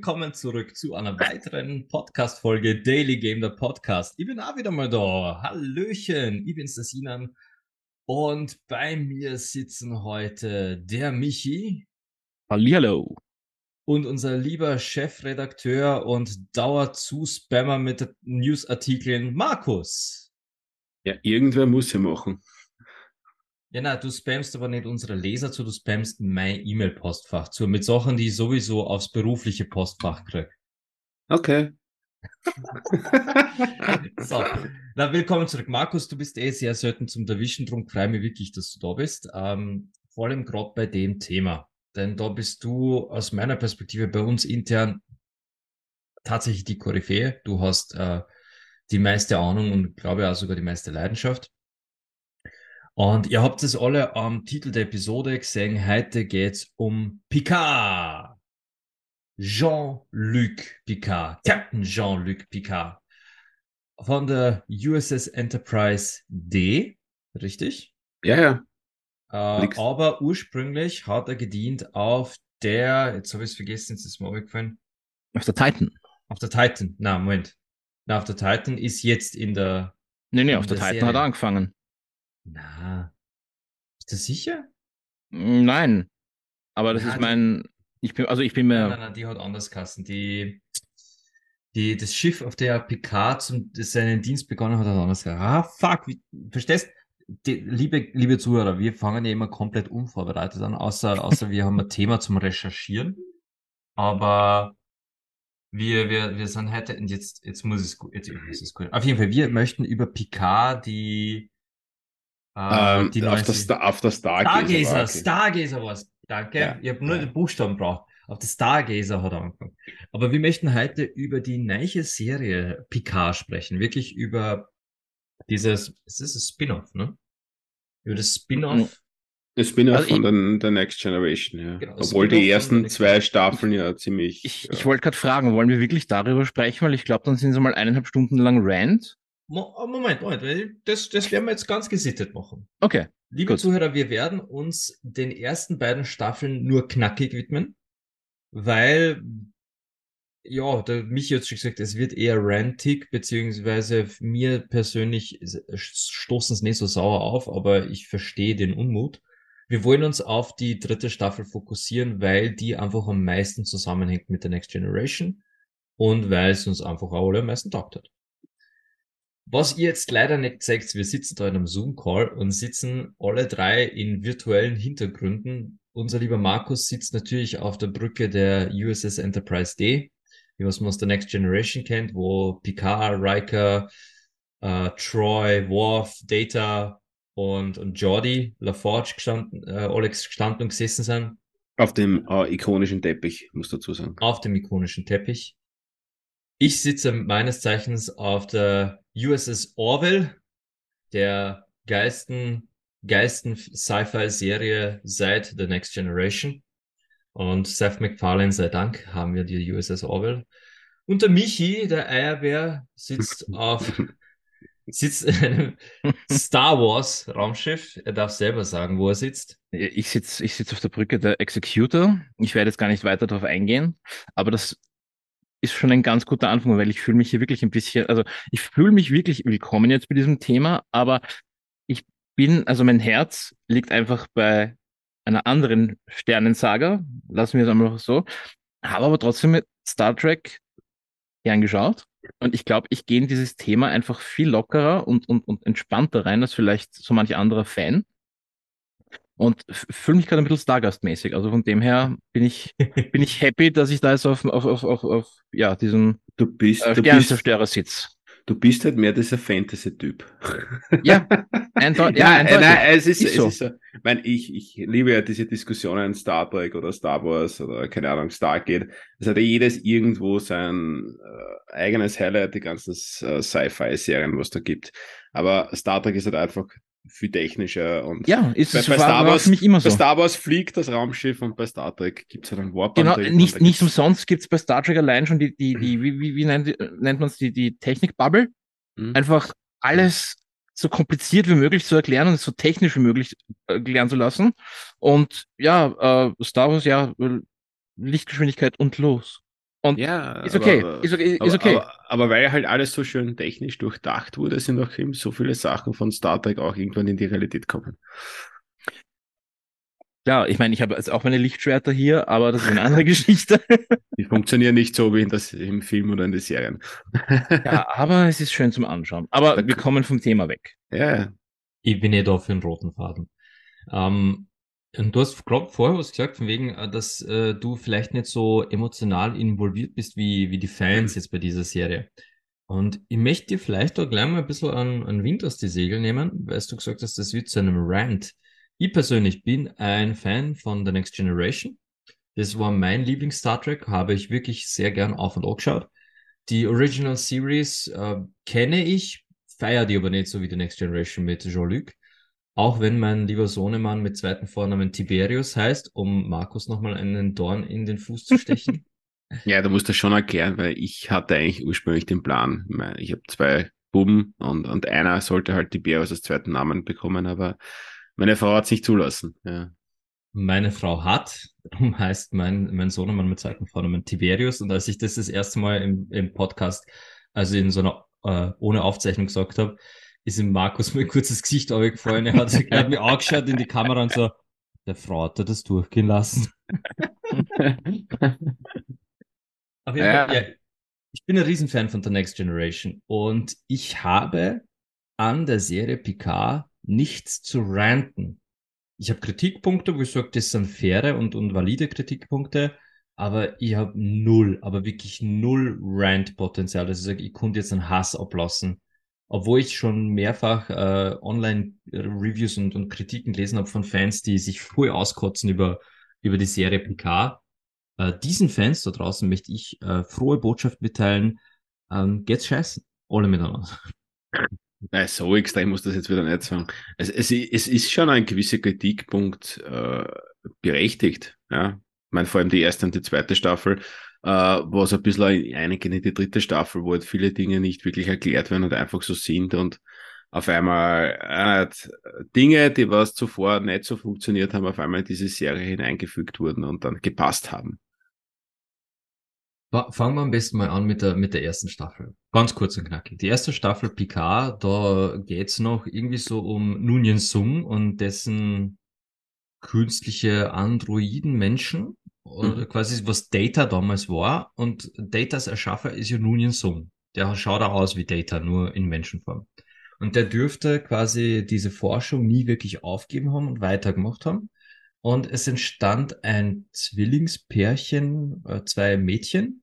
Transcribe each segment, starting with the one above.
Willkommen zurück zu einer weiteren Podcast-Folge Daily Game, der Podcast. Ich bin auch wieder mal da. Hallöchen, ich bin's, der Sinan. Und bei mir sitzen heute der Michi. Hallihallo. Und unser lieber Chefredakteur und Dauerzu-Spammer mit Newsartikeln, Markus. Ja, irgendwer muss ja machen. Ja, na, du spammst aber nicht unsere Leser zu, du spammst mein E-Mail-Postfach zu, mit Sachen, die ich sowieso aufs berufliche Postfach krieg. Okay. so, na, willkommen zurück. Markus, du bist eh sehr selten zum Erwischen, drum freue mich wirklich, dass du da bist. Ähm, vor allem gerade bei dem Thema. Denn da bist du aus meiner Perspektive bei uns intern tatsächlich die Koryphäe. Du hast äh, die meiste Ahnung und glaube auch sogar die meiste Leidenschaft. Und ihr habt es alle am Titel der Episode gesehen. Heute geht's um Picard. Jean-Luc Picard. Captain Jean-Luc Picard. Von der USS Enterprise D. Richtig? Ja, ja. Äh, aber ursprünglich hat er gedient auf der, jetzt habe ich es vergessen, jetzt ist mir aufgefallen. Auf der Titan. Auf der Titan. Na, Moment. Na, auf der Titan ist jetzt in der. Nee, nee, auf der, der Titan Serie. hat er angefangen. Na. Ist das sicher? Nein. Aber das Na, ist mein. Ich bin, also ich bin mir. Nein, nein, nein, die hat anders Kassen. Die, die, das Schiff, auf der Picard zum, seinen Dienst begonnen hat, hat anders Ah, fuck. Wie, verstehst? Die, liebe, liebe Zuhörer, wir fangen ja immer komplett unvorbereitet an, außer, außer wir haben ein Thema zum Recherchieren. Aber wir, wir, wir sind heute, und jetzt, jetzt muss es gut, jetzt ist es gut. Auf jeden Fall, wir möchten über Picard die, ähm, die auf, das, auf das Stargazer. Stargazer, okay. Stargazer war's. Danke. Ja, ich habe nur ja. den Buchstaben braucht. Auf das Stargazer hat er angefangen. Aber wir möchten heute über die neue Serie Picard sprechen. Wirklich über dieses, es ist ein Spin-off, ne? Über das Spin-off. Das Spin-off also von der, der, Next Generation, ja. Genau, Obwohl die ersten zwei Staffeln ja ziemlich. Ich, ja. ich wollte gerade fragen, wollen wir wirklich darüber sprechen? Weil ich glaube, dann sind sie mal eineinhalb Stunden lang Rant. Oh, Moment, Moment, das, das werden wir jetzt ganz gesittet machen. Okay. Liebe gut. Zuhörer, wir werden uns den ersten beiden Staffeln nur knackig widmen, weil, ja, der Michi hat schon gesagt, es wird eher rantig, beziehungsweise mir persönlich stoßen es nicht so sauer auf, aber ich verstehe den Unmut. Wir wollen uns auf die dritte Staffel fokussieren, weil die einfach am meisten zusammenhängt mit der Next Generation und weil es uns einfach auch alle am meisten taugt hat. Was ihr jetzt leider nicht zeigt, wir sitzen da in einem Zoom-Call und sitzen alle drei in virtuellen Hintergründen. Unser lieber Markus sitzt natürlich auf der Brücke der USS Enterprise D, wie was man aus der Next Generation kennt, wo Picard, Riker, äh, Troy, Worf, Data und, und Jordi, LaForge gestanden, äh, Alex gestanden und gesessen sind. Auf dem äh, ikonischen Teppich, muss dazu sagen. Auf dem ikonischen Teppich. Ich sitze meines Zeichens auf der USS Orwell, der geilsten, geilsten Sci-Fi-Serie seit The Next Generation. Und Seth MacFarlane sei Dank haben wir die USS Orwell. Und der Michi, der Eierbär, sitzt auf sitzt in einem Star Wars Raumschiff. Er darf selber sagen, wo er sitzt. Ich sitze ich sitz auf der Brücke der Executor. Ich werde jetzt gar nicht weiter darauf eingehen, aber das ist schon ein ganz guter Anfang, weil ich fühle mich hier wirklich ein bisschen, also ich fühle mich wirklich willkommen jetzt bei diesem Thema, aber ich bin, also mein Herz liegt einfach bei einer anderen Sternensaga, lassen wir es einmal so, habe aber trotzdem mit Star Trek gern geschaut und ich glaube, ich gehe in dieses Thema einfach viel lockerer und, und, und entspannter rein als vielleicht so manch anderer Fan und fühle mich gerade ein bisschen Stargast-mäßig. Also von dem her bin ich, bin ich happy, dass ich da jetzt auf, auf, auf, auf, auf ja, diesem du bist, äh, Sternzerstörer sitze. Du bist halt mehr dieser Fantasy-Typ. Ja, eindeutig. ja, ja nein, es ist, ist so. Es ist so. Ich, meine, ich, ich liebe ja diese Diskussionen Star Trek oder Star Wars oder keine Ahnung, Stargate. Es hat ja jedes irgendwo sein äh, eigenes Highlight, die ganzen äh, Sci-Fi-Serien, was da gibt. Aber Star Trek ist halt einfach viel technischer und ja, ist bei, es bei Star Wars, für mich immer so. Bei Star Wars fliegt das Raumschiff und bei Star Trek gibt es halt einen Warp. Genau, nicht, nicht umsonst gibt es bei Star Trek allein schon die, die, die wie, wie, wie nennt, nennt man es, die, die Technik-Bubble. Mhm. Einfach alles so kompliziert wie möglich zu erklären und so technisch wie möglich erklären zu lassen. Und ja, äh, Star Wars, ja, Lichtgeschwindigkeit und los. Und ja, ist okay, aber, ist okay, ist okay. Aber, aber, aber, weil halt alles so schön technisch durchdacht wurde, sind auch eben so viele Sachen von Star Trek auch irgendwann in die Realität kommen. Ja, ich meine, ich habe jetzt auch meine Lichtschwerter hier, aber das ist eine andere Geschichte. Die funktionieren nicht so wie in das, im Film oder in den Serien. ja, aber es ist schön zum Anschauen. Aber da wir kommen vom Thema weg. Ja. Ich bin eh da für einen roten Faden. Ähm, und du hast, glaub, vorher was gesagt, von wegen, äh, dass äh, du vielleicht nicht so emotional involviert bist wie, wie die Fans jetzt bei dieser Serie. Und ich möchte dir vielleicht auch gleich mal ein bisschen an, an Wind aus die Segel nehmen, weil du gesagt hast, das wird zu einem Rant. Ich persönlich bin ein Fan von The Next Generation. Das war mein Lieblings-Star Trek, habe ich wirklich sehr gern auf und angeschaut. Die Original Series äh, kenne ich, feiere die aber nicht so wie The Next Generation mit Jean-Luc. Auch wenn mein lieber Sohnemann mit zweiten Vornamen Tiberius heißt, um Markus nochmal einen Dorn in den Fuß zu stechen. ja, du musst das schon erklären, weil ich hatte eigentlich ursprünglich den Plan. Ich habe zwei Buben und, und einer sollte halt Tiberius als zweiten Namen bekommen, aber meine Frau hat es nicht zulassen. Ja. Meine Frau hat, darum heißt mein, mein Sohnemann mit zweiten Vornamen Tiberius. Und als ich das das erste Mal im, im Podcast, also in so einer äh, ohne Aufzeichnung gesagt habe, ist ihm Markus mir ein kurzes Gesicht aufgefallen. Er hat, er hat mich angeschaut in die Kamera und so, der Frau hat er das durchgehen lassen. Auf jeden. Fall, ja, ich bin ein Riesenfan von The Next Generation und ich habe an der Serie Picard nichts zu ranten. Ich habe Kritikpunkte, wo ich sage, das sind faire und, und valide Kritikpunkte, aber ich habe null, aber wirklich null Rant-Potenzial. Also ich sage, ich konnte jetzt einen Hass ablassen obwohl ich schon mehrfach äh, Online-Reviews und, und Kritiken gelesen habe von Fans, die sich voll auskotzen über, über die Serie PK. Äh, diesen Fans da draußen möchte ich äh, frohe Botschaft mitteilen. Ähm, geht's scheißen. Alle miteinander. Nein, so extrem muss das jetzt wieder nicht sagen. Es, es, es ist schon ein gewisser Kritikpunkt äh, berechtigt. Ja? Ich meine, vor allem die erste und die zweite Staffel äh, was ein bisschen einigen in die dritte Staffel, wo halt viele Dinge nicht wirklich erklärt werden und einfach so sind und auf einmal äh, Dinge, die was zuvor nicht so funktioniert haben, auf einmal in diese Serie hineingefügt wurden und dann gepasst haben. Fangen wir am besten mal an mit der, mit der ersten Staffel. Ganz kurz und knackig. Die erste Staffel Picard, da geht's noch irgendwie so um Nunien Sung und dessen künstliche Androiden-Menschen, oder mhm. quasi was Data damals war. Und Datas Erschaffer ist ja Nunien Sung. Der schaut auch aus wie Data, nur in Menschenform. Und der dürfte quasi diese Forschung nie wirklich aufgeben haben und weitergemacht haben. Und es entstand ein Zwillingspärchen, äh, zwei Mädchen,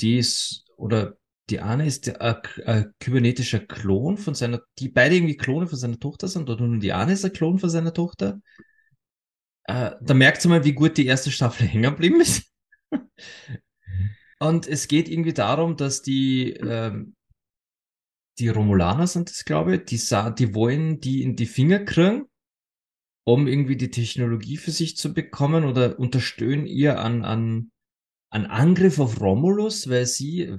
die ist, oder die eine ist der, äh, ein kybernetischer Klon von seiner, die beide irgendwie Klone von seiner Tochter sind, oder nur die eine ist ein Klon von seiner Tochter. Äh, da merkt man mal, wie gut die erste Staffel hängen geblieben ist. Und es geht irgendwie darum, dass die, ähm, die Romulaner sind das, glaube ich, die, die wollen die in die Finger kriegen, um irgendwie die Technologie für sich zu bekommen oder unterstützen ihr an, an, an Angriff auf Romulus, weil sie,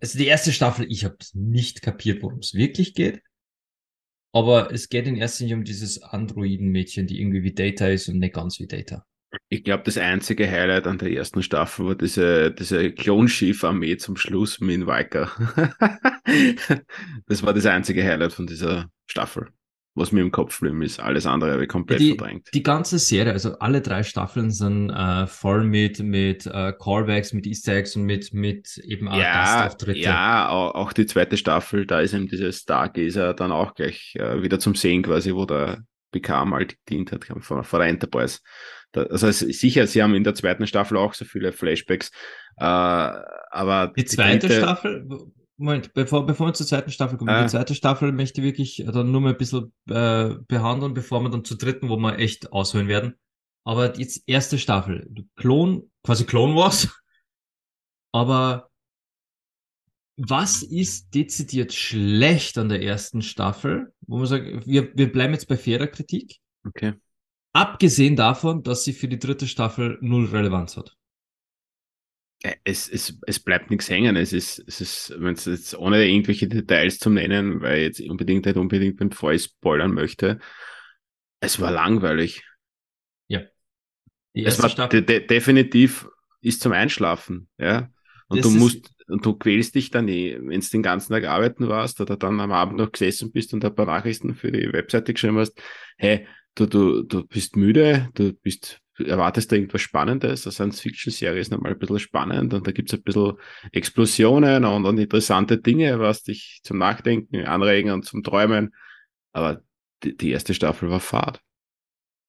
also die erste Staffel, ich habe nicht kapiert, worum es wirklich geht. Aber es geht in erster Linie um dieses Androiden-Mädchen, die irgendwie wie Data ist und nicht ganz wie Data. Ich glaube, das einzige Highlight an der ersten Staffel war diese, diese Klonschiff-Armee zum Schluss mit Viker. das war das einzige Highlight von dieser Staffel was mir im Kopf blieb, ist. Alles andere habe ich komplett die, verdrängt. Die ganze Serie, also alle drei Staffeln sind äh, voll mit, mit äh, Callbacks, mit Easter Eggs und mit, mit eben auch ja, Gastauftritte. Ja, auch, auch die zweite Staffel, da ist eben dieses Stargazer dann auch gleich äh, wieder zum Sehen quasi, wo der bekam mal gedient hat vor, vor der Enterprise. Da, also sicher, sie haben in der zweiten Staffel auch so viele Flashbacks, äh, aber die zweite die dritte, Staffel, Moment, bevor, bevor wir zur zweiten Staffel kommen, ah. die zweite Staffel möchte ich wirklich dann nur mal ein bisschen äh, behandeln, bevor wir dann zur dritten, wo wir echt ausholen werden. Aber jetzt erste Staffel, Klon, quasi Clone Wars. Aber was ist dezidiert schlecht an der ersten Staffel, wo man sagt, wir, wir bleiben jetzt bei fairer Kritik? Okay. Abgesehen davon, dass sie für die dritte Staffel null Relevanz hat. Äh, es, es, es bleibt nichts hängen. Es ist, es ist, wenn es jetzt ohne irgendwelche Details zu nennen, weil jetzt unbedingt nicht unbedingt, bevor ich spoilern möchte, es war langweilig. Ja. Die erste war Staffel. De definitiv ist zum Einschlafen, ja. Und das du musst, und du quälst dich dann eh, wenn du den ganzen Tag arbeiten warst oder dann am Abend noch gesessen bist und ein paar Nachrichten für die Webseite geschrieben hast, hey, du, du, du bist müde, du bist, erwartest da irgendwas Spannendes. Eine Science-Fiction-Serie ist nochmal ein bisschen spannend und da gibt's ein bisschen Explosionen und, und interessante Dinge, was dich zum Nachdenken anregen und zum Träumen. Aber die, die erste Staffel war Fahrt.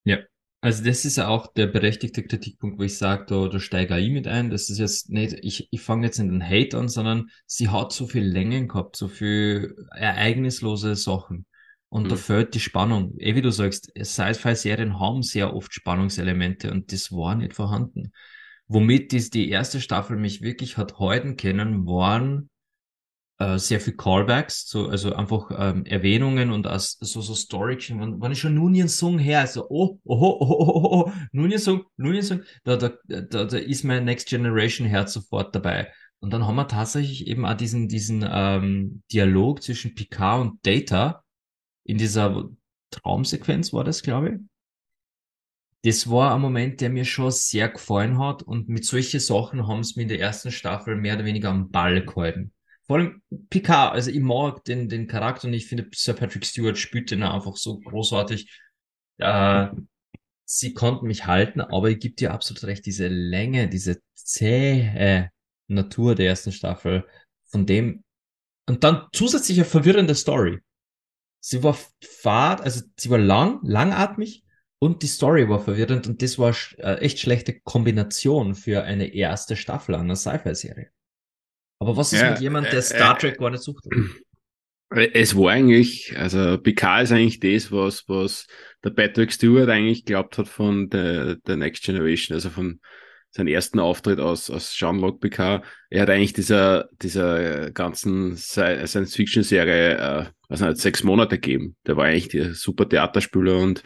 Ja, also das ist auch der berechtigte Kritikpunkt, wo ich sage, da, da steige ich mit ein. Das ist jetzt nicht, ich, ich fange jetzt in den Hate an, sondern sie hat so viel Längen gehabt, so viel ereignislose Sachen. Und mhm. da fehlt die Spannung. Eh wie du sagst, Sci-Fi-Serien haben sehr oft Spannungselemente und das war nicht vorhanden. Womit die, die erste Staffel mich wirklich hat halten können, waren äh, sehr viel Callbacks, so, also einfach ähm, Erwähnungen und as, so, so Storage. Wenn, wenn ich schon nun ihren Song her, so, oh, oh, oh, oh, oh, oh, nun ihren Song, nun ihren Song, da, da, da, da ist mein Next Generation Herz sofort dabei. Und dann haben wir tatsächlich eben auch diesen, diesen ähm, Dialog zwischen Picard und Data in dieser Traumsequenz war das, glaube ich. Das war ein Moment, der mir schon sehr gefallen hat und mit solchen Sachen haben es mir in der ersten Staffel mehr oder weniger am Ball gehalten. Vor allem Picard, also ich mag den, den Charakter und ich finde Sir Patrick Stewart spielt den einfach so großartig. Äh, sie konnten mich halten, aber ich gebe dir absolut recht, diese Länge, diese zähe Natur der ersten Staffel, von dem und dann zusätzlich eine verwirrende Story. Sie war fad, also sie war lang, langatmig und die Story war verwirrend und das war äh, echt schlechte Kombination für eine erste Staffel einer Sci-Fi-Serie. Aber was ist ja, mit jemand, der äh, Star Trek äh, gar nicht sucht? Es war eigentlich, also PK ist eigentlich das, was, was der Patrick Stewart eigentlich glaubt hat von der, der Next Generation, also von seinem ersten Auftritt aus, aus Jean-Luc Picard. Er hat eigentlich dieser, dieser ganzen Science-Fiction-Serie, äh, was nicht, sechs Monate gegeben. Der war eigentlich der super Theaterspieler und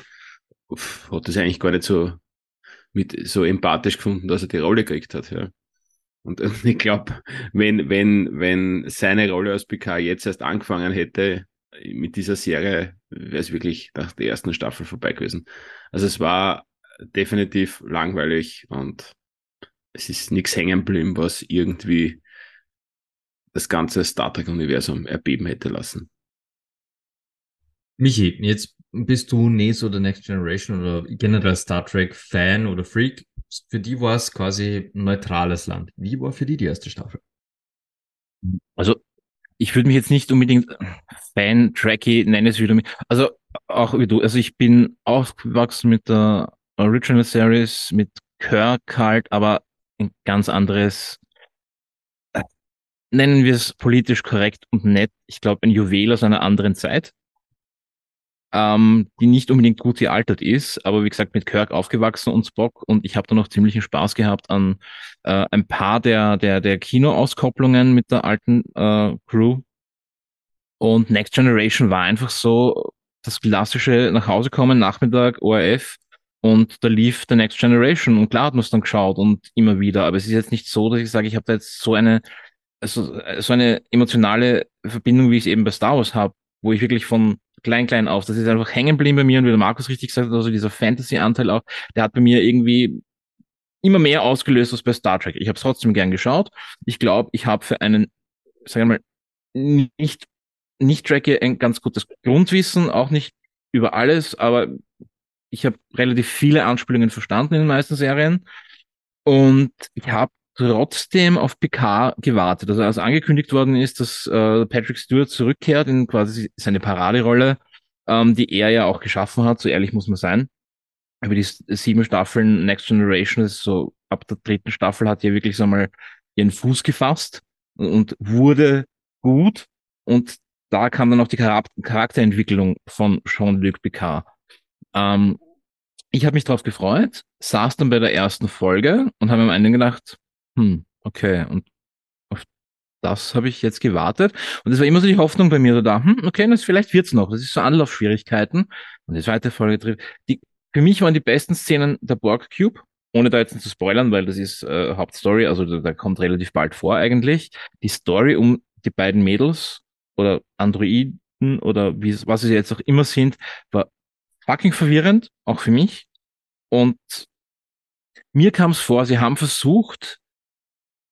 uff, hat das eigentlich gar nicht so mit so empathisch gefunden, dass er die Rolle gekriegt hat, ja. Und, und ich glaube, wenn, wenn, wenn seine Rolle als PK jetzt erst angefangen hätte mit dieser Serie, wäre es wirklich nach der ersten Staffel vorbei gewesen. Also es war definitiv langweilig und es ist nichts hängen geblieben, was irgendwie das ganze Star Trek-Universum erbeben hätte lassen. Michi, jetzt bist du nicht so der Next Generation oder generell Star Trek Fan oder Freak für die war es quasi ein neutrales Land. Wie war für die die erste Staffel? Also, ich würde mich jetzt nicht unbedingt Fan-Tracky nennen, es wieder. Also, auch wie du. Also, ich bin aufgewachsen mit der Original Series, mit Kirk halt, aber ein ganz anderes, äh, nennen wir es politisch korrekt und nett. Ich glaube, ein Juwel aus einer anderen Zeit ähm, die nicht unbedingt gut gealtert ist, aber wie gesagt mit Kirk aufgewachsen und Spock und ich habe da noch ziemlichen Spaß gehabt an äh, ein paar der der der Kinoauskopplungen mit der alten äh, Crew und Next Generation war einfach so das klassische nach kommen Nachmittag ORF und da lief The Next Generation und klar hat man es dann geschaut und immer wieder, aber es ist jetzt nicht so, dass ich sage, ich habe da jetzt so eine also so eine emotionale Verbindung, wie ich es eben bei Star Wars habe, wo ich wirklich von klein, klein auf. Das ist einfach hängen geblieben bei mir und wie der Markus richtig gesagt hat, also dieser Fantasy-Anteil auch, der hat bei mir irgendwie immer mehr ausgelöst als bei Star Trek. Ich habe es trotzdem gern geschaut. Ich glaube, ich habe für einen, sagen wir mal, nicht, nicht Tracker ein ganz gutes Grundwissen, auch nicht über alles, aber ich habe relativ viele Anspielungen verstanden in den meisten Serien. Und ich habe trotzdem auf Picard gewartet. Also als angekündigt worden ist, dass äh, Patrick Stewart zurückkehrt in quasi seine Paraderolle, ähm, die er ja auch geschaffen hat, so ehrlich muss man sein. Über die sieben Staffeln Next Generation, ist so ab der dritten Staffel hat er wirklich so mal ihren Fuß gefasst und wurde gut. Und da kam dann auch die Charakterentwicklung von Jean-Luc Picard. Ähm, ich habe mich darauf gefreut, saß dann bei der ersten Folge und habe am Ende gedacht, hm, okay. Und auf das habe ich jetzt gewartet. Und es war immer so die Hoffnung bei mir da, hm, okay, das vielleicht wird's noch. Das ist so Anlaufschwierigkeiten. Und die zweite Folge trifft. Die, für mich waren die besten Szenen der Borg Cube, ohne da jetzt zu spoilern, weil das ist äh, Hauptstory, also da, da kommt relativ bald vor eigentlich. Die Story um die beiden Mädels oder Androiden oder wie, was sie jetzt auch immer sind, war fucking verwirrend, auch für mich. Und mir kam es vor, sie haben versucht,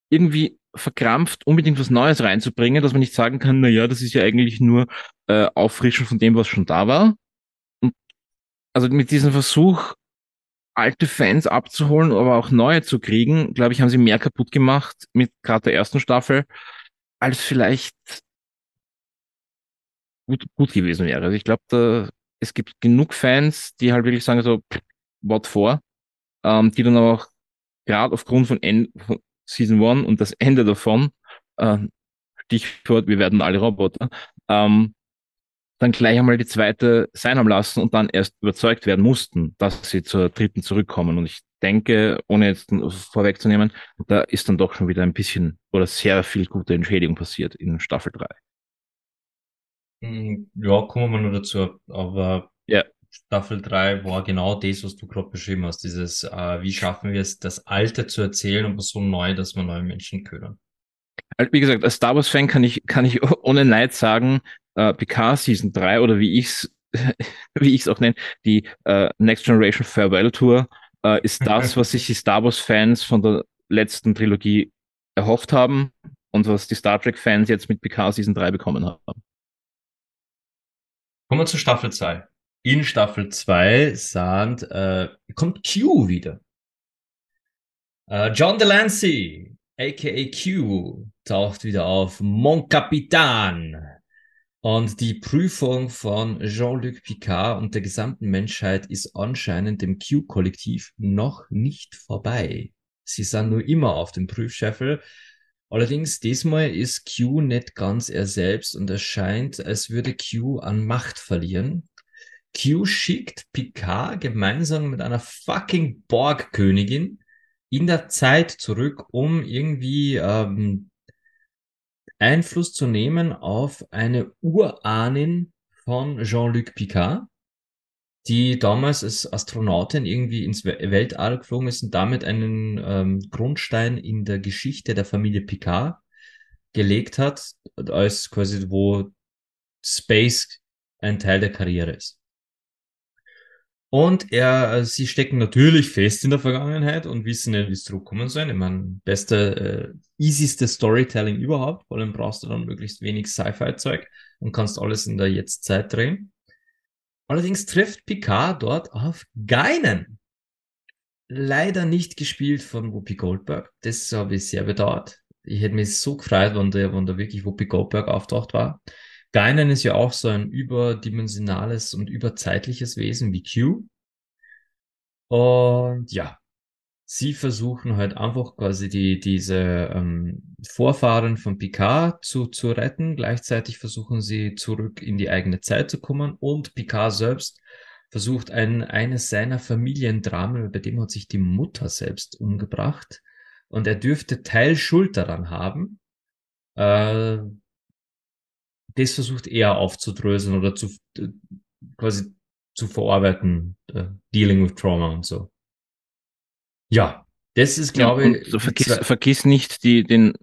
irgendwie verkrampft unbedingt was Neues reinzubringen, dass man nicht sagen kann, na ja, das ist ja eigentlich nur äh, Auffrischen von dem, was schon da war. Und also mit diesem Versuch, alte Fans abzuholen, aber auch neue zu kriegen, glaube ich, haben sie mehr kaputt gemacht mit gerade der ersten Staffel, als vielleicht gut, gut gewesen wäre. Also ich glaube, da, es gibt genug Fans, die halt wirklich sagen so, what for, ähm, die dann auch gerade aufgrund von, End, von Season 1 und das Ende davon, äh, Stichwort, wir werden alle Roboter, ähm, dann gleich einmal die zweite sein haben lassen und dann erst überzeugt werden mussten, dass sie zur dritten zurückkommen. Und ich denke, ohne jetzt vorwegzunehmen, da ist dann doch schon wieder ein bisschen oder sehr viel gute Entschädigung passiert in Staffel 3. Hm, ja, kommen wir nur dazu. Aber ja. Staffel 3 war genau das, was du gerade beschrieben hast. Dieses, äh, wie schaffen wir es, das Alte zu erzählen, aber so neu, dass wir neue Menschen können. Wie gesagt, als Star Wars-Fan kann ich, kann ich ohne Neid sagen, äh, Picard Season 3 oder wie ich's, wie ich's auch nenne, die äh, Next Generation Farewell Tour, äh, ist das, was sich die Star Wars-Fans von der letzten Trilogie erhofft haben und was die Star Trek-Fans jetzt mit Picard Season 3 bekommen haben. Kommen wir zur Staffel 2. In Staffel 2 sand, äh, kommt Q wieder. Äh, John Delancey, aka Q, taucht wieder auf. Mon Capitan. Und die Prüfung von Jean-Luc Picard und der gesamten Menschheit ist anscheinend dem Q-Kollektiv noch nicht vorbei. Sie sind nur immer auf dem Prüfscheffel. Allerdings diesmal ist Q nicht ganz er selbst und es scheint, als würde Q an Macht verlieren. Q schickt Picard gemeinsam mit einer fucking Borg-Königin in der Zeit zurück, um irgendwie ähm, Einfluss zu nehmen auf eine Urahnin von Jean-Luc Picard, die damals als Astronautin irgendwie ins Weltall geflogen ist und damit einen ähm, Grundstein in der Geschichte der Familie Picard gelegt hat, als quasi wo Space ein Teil der Karriere ist. Und er, sie stecken natürlich fest in der Vergangenheit und wissen nicht, wie es zurückkommen soll. Ich meine, beste, äh, easyste Storytelling überhaupt. Vor allem brauchst du dann möglichst wenig Sci-Fi-Zeug und kannst alles in der Jetztzeit drehen. Allerdings trifft Picard dort auf Geinen. Leider nicht gespielt von Whoopi Goldberg. Das habe ich sehr bedauert. Ich hätte mich so gefreut, wenn da, wenn da wirklich Whoopi Goldberg auftaucht war. Geinen ist ja auch so ein überdimensionales und überzeitliches Wesen wie Q. Und ja, sie versuchen halt einfach quasi die, diese ähm, Vorfahren von Picard zu, zu retten. Gleichzeitig versuchen sie zurück in die eigene Zeit zu kommen und Picard selbst versucht ein, eines seiner Familiendramen, bei dem hat sich die Mutter selbst umgebracht und er dürfte Teil Schuld daran haben. Äh, das versucht er aufzudröseln oder zu äh, quasi zu verarbeiten, uh, dealing with trauma und so. Ja, das ist, glaube ja, ich. Vergiss, vergiss nicht die, den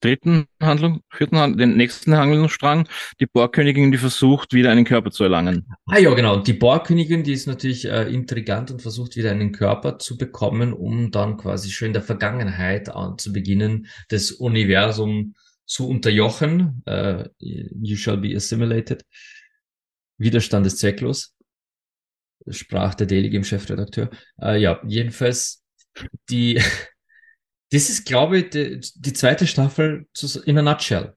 dritten Handlung, vierten Handlung, den nächsten Handlungsstrang, die Borgkönigin, die versucht, wieder einen Körper zu erlangen. Ah ja, genau. Die Borgkönigin, die ist natürlich äh, intrigant und versucht, wieder einen Körper zu bekommen, um dann quasi schon in der Vergangenheit anzubeginnen, das Universum zu unterjochen. Uh, you shall be assimilated. Widerstand ist zwecklos. Sprach der Daily Game Chefredakteur. Uh, ja, jedenfalls die, das ist, glaube ich, die, die zweite Staffel in a nutshell.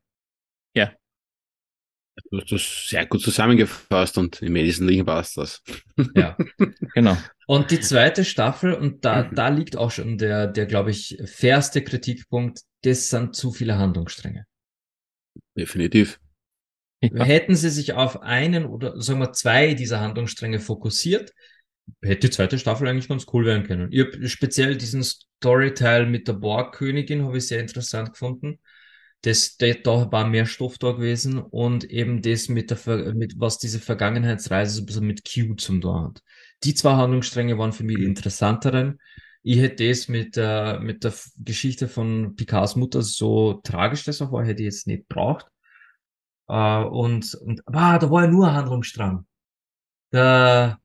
Ja. Du hast das sehr gut zusammengefasst und im Wesentlichen passt das. Ja, genau. Und die zweite Staffel, und da, da liegt auch schon der, der, glaube ich, fairste Kritikpunkt, das sind zu viele Handlungsstränge. Definitiv. Ja. Hätten sie sich auf einen oder sagen wir zwei dieser Handlungsstränge fokussiert, hätte die zweite Staffel eigentlich ganz cool werden können. Ich habe speziell diesen Storyteil mit der Borg-Königin habe ich sehr interessant gefunden. Das, da war mehr Stoff da gewesen und eben das mit der, mit was diese Vergangenheitsreise so ein bisschen mit Q zum tun hat. Die zwei Handlungsstränge waren für mich interessanteren. Ich hätte das mit, äh, mit der Geschichte von Picards Mutter, so tragisch das auch war, hätte ich jetzt nicht braucht. Äh, und, und, ah, da war ja nur ein Handlungsstrang. Der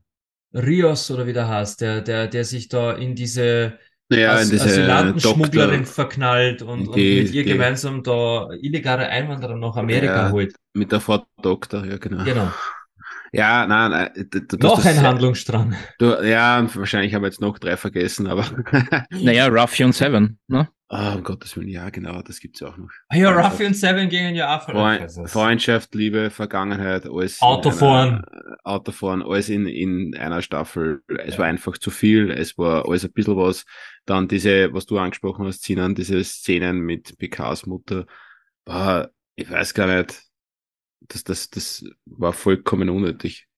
Rios oder wie der heißt, der, der, der sich da in diese, ja, als Asylantenschmugglerin verknallt und, die, und mit ihr die, gemeinsam da illegale Einwanderer nach Amerika ja, holt. Mit der Frau Doktor, ja genau. Genau. Ja, nein, nein du, noch ein Handlungsstrang. Du, ja, wahrscheinlich haben wir jetzt noch drei vergessen, aber. naja, Ruffy und Seven, ne? Oh, um Gottes Willen, ja, genau, das gibt's auch noch. Ah ja, Ruffy und Seven gingen ja auch Freund, Freundschaft, Liebe, Vergangenheit, alles. Autofahren. Einer, Autofahren, alles in, in einer Staffel. Es ja. war einfach zu viel, es war alles ein bisschen was. Dann diese, was du angesprochen hast, Sinan, diese Szenen mit Picards Mutter, war, ich weiß gar nicht, das, das, das war vollkommen unnötig.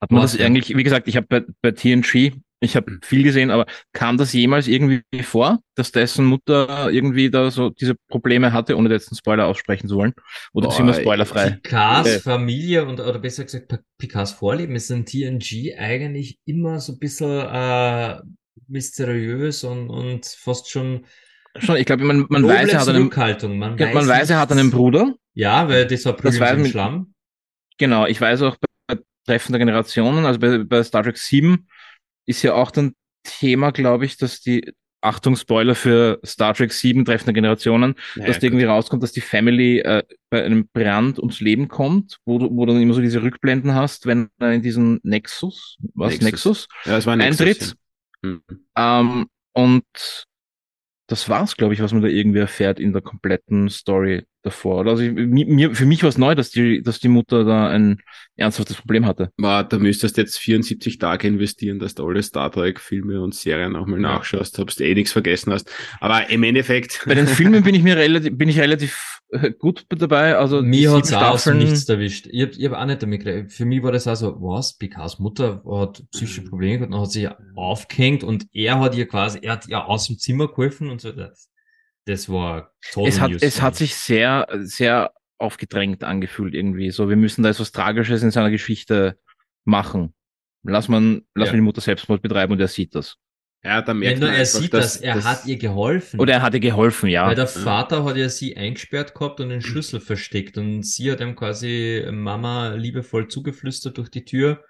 Hat man das eigentlich, wie gesagt, ich habe bei, bei TNG, ich habe viel gesehen, aber kam das jemals irgendwie vor, dass dessen Mutter irgendwie da so diese Probleme hatte, ohne jetzt einen Spoiler aussprechen zu wollen? Oder sind wir spoilerfrei? Picards äh. Familie und, oder besser gesagt, Picards Vorleben ist in TNG eigentlich immer so ein bisschen äh, mysteriös und, und fast schon Schon, ich glaube, man, man weiß, er hat einen, man, weiß, man weiß, er hat einen Bruder. Ja, weil das war Prügel das im Schlamm. Genau, ich weiß auch bei Treffen der Generationen, also bei, bei Star Trek 7 ist ja auch dann Thema, glaube ich, dass die Achtung, Spoiler für Star Trek 7 Treffen der Generationen, naja, dass da irgendwie rauskommt, dass die Family äh, bei einem Brand ums Leben kommt, wo du, wo du dann immer so diese Rückblenden hast, wenn er in diesen Nexus, was Nexus, Nexus ja, es war Nexus, eintritt. Ja. Mhm. Ähm, und das war's, glaube ich, was man da irgendwie erfährt in der kompletten Story davor. Also ich, mir, für mich war es neu, dass die, dass die Mutter da ein ernsthaftes Problem hatte. War, da müsstest du jetzt 74 Tage investieren, dass du alle Star Trek Filme und Serien nochmal ja. nachschaust, ob du eh nichts vergessen hast. Aber im Endeffekt. Bei den Filmen bin ich mir relativ, bin ich relativ äh, gut dabei. Also mir hat's auch so nichts erwischt. Ich habe ich hab auch nicht damit geredet. Für mich war das also, was? Picards Mutter hat psychische mhm. Probleme gehabt und hat sich aufgehängt und er hat ihr quasi, er hat ihr aus dem Zimmer geholfen und so. Das, das war toll. Es hat, es hat sich sehr, sehr aufgedrängt angefühlt irgendwie. So, wir müssen da etwas Tragisches in seiner Geschichte machen. Lass man, lass ja. man die Mutter Selbstmord betreiben und er sieht das. Ja, da merkt Wenn man er einfach, sieht dass, das, er das hat ihr geholfen. Oder er hat ihr geholfen, ja. Weil der Vater hat ja sie eingesperrt gehabt und den Schlüssel versteckt und sie hat ihm quasi Mama liebevoll zugeflüstert durch die Tür,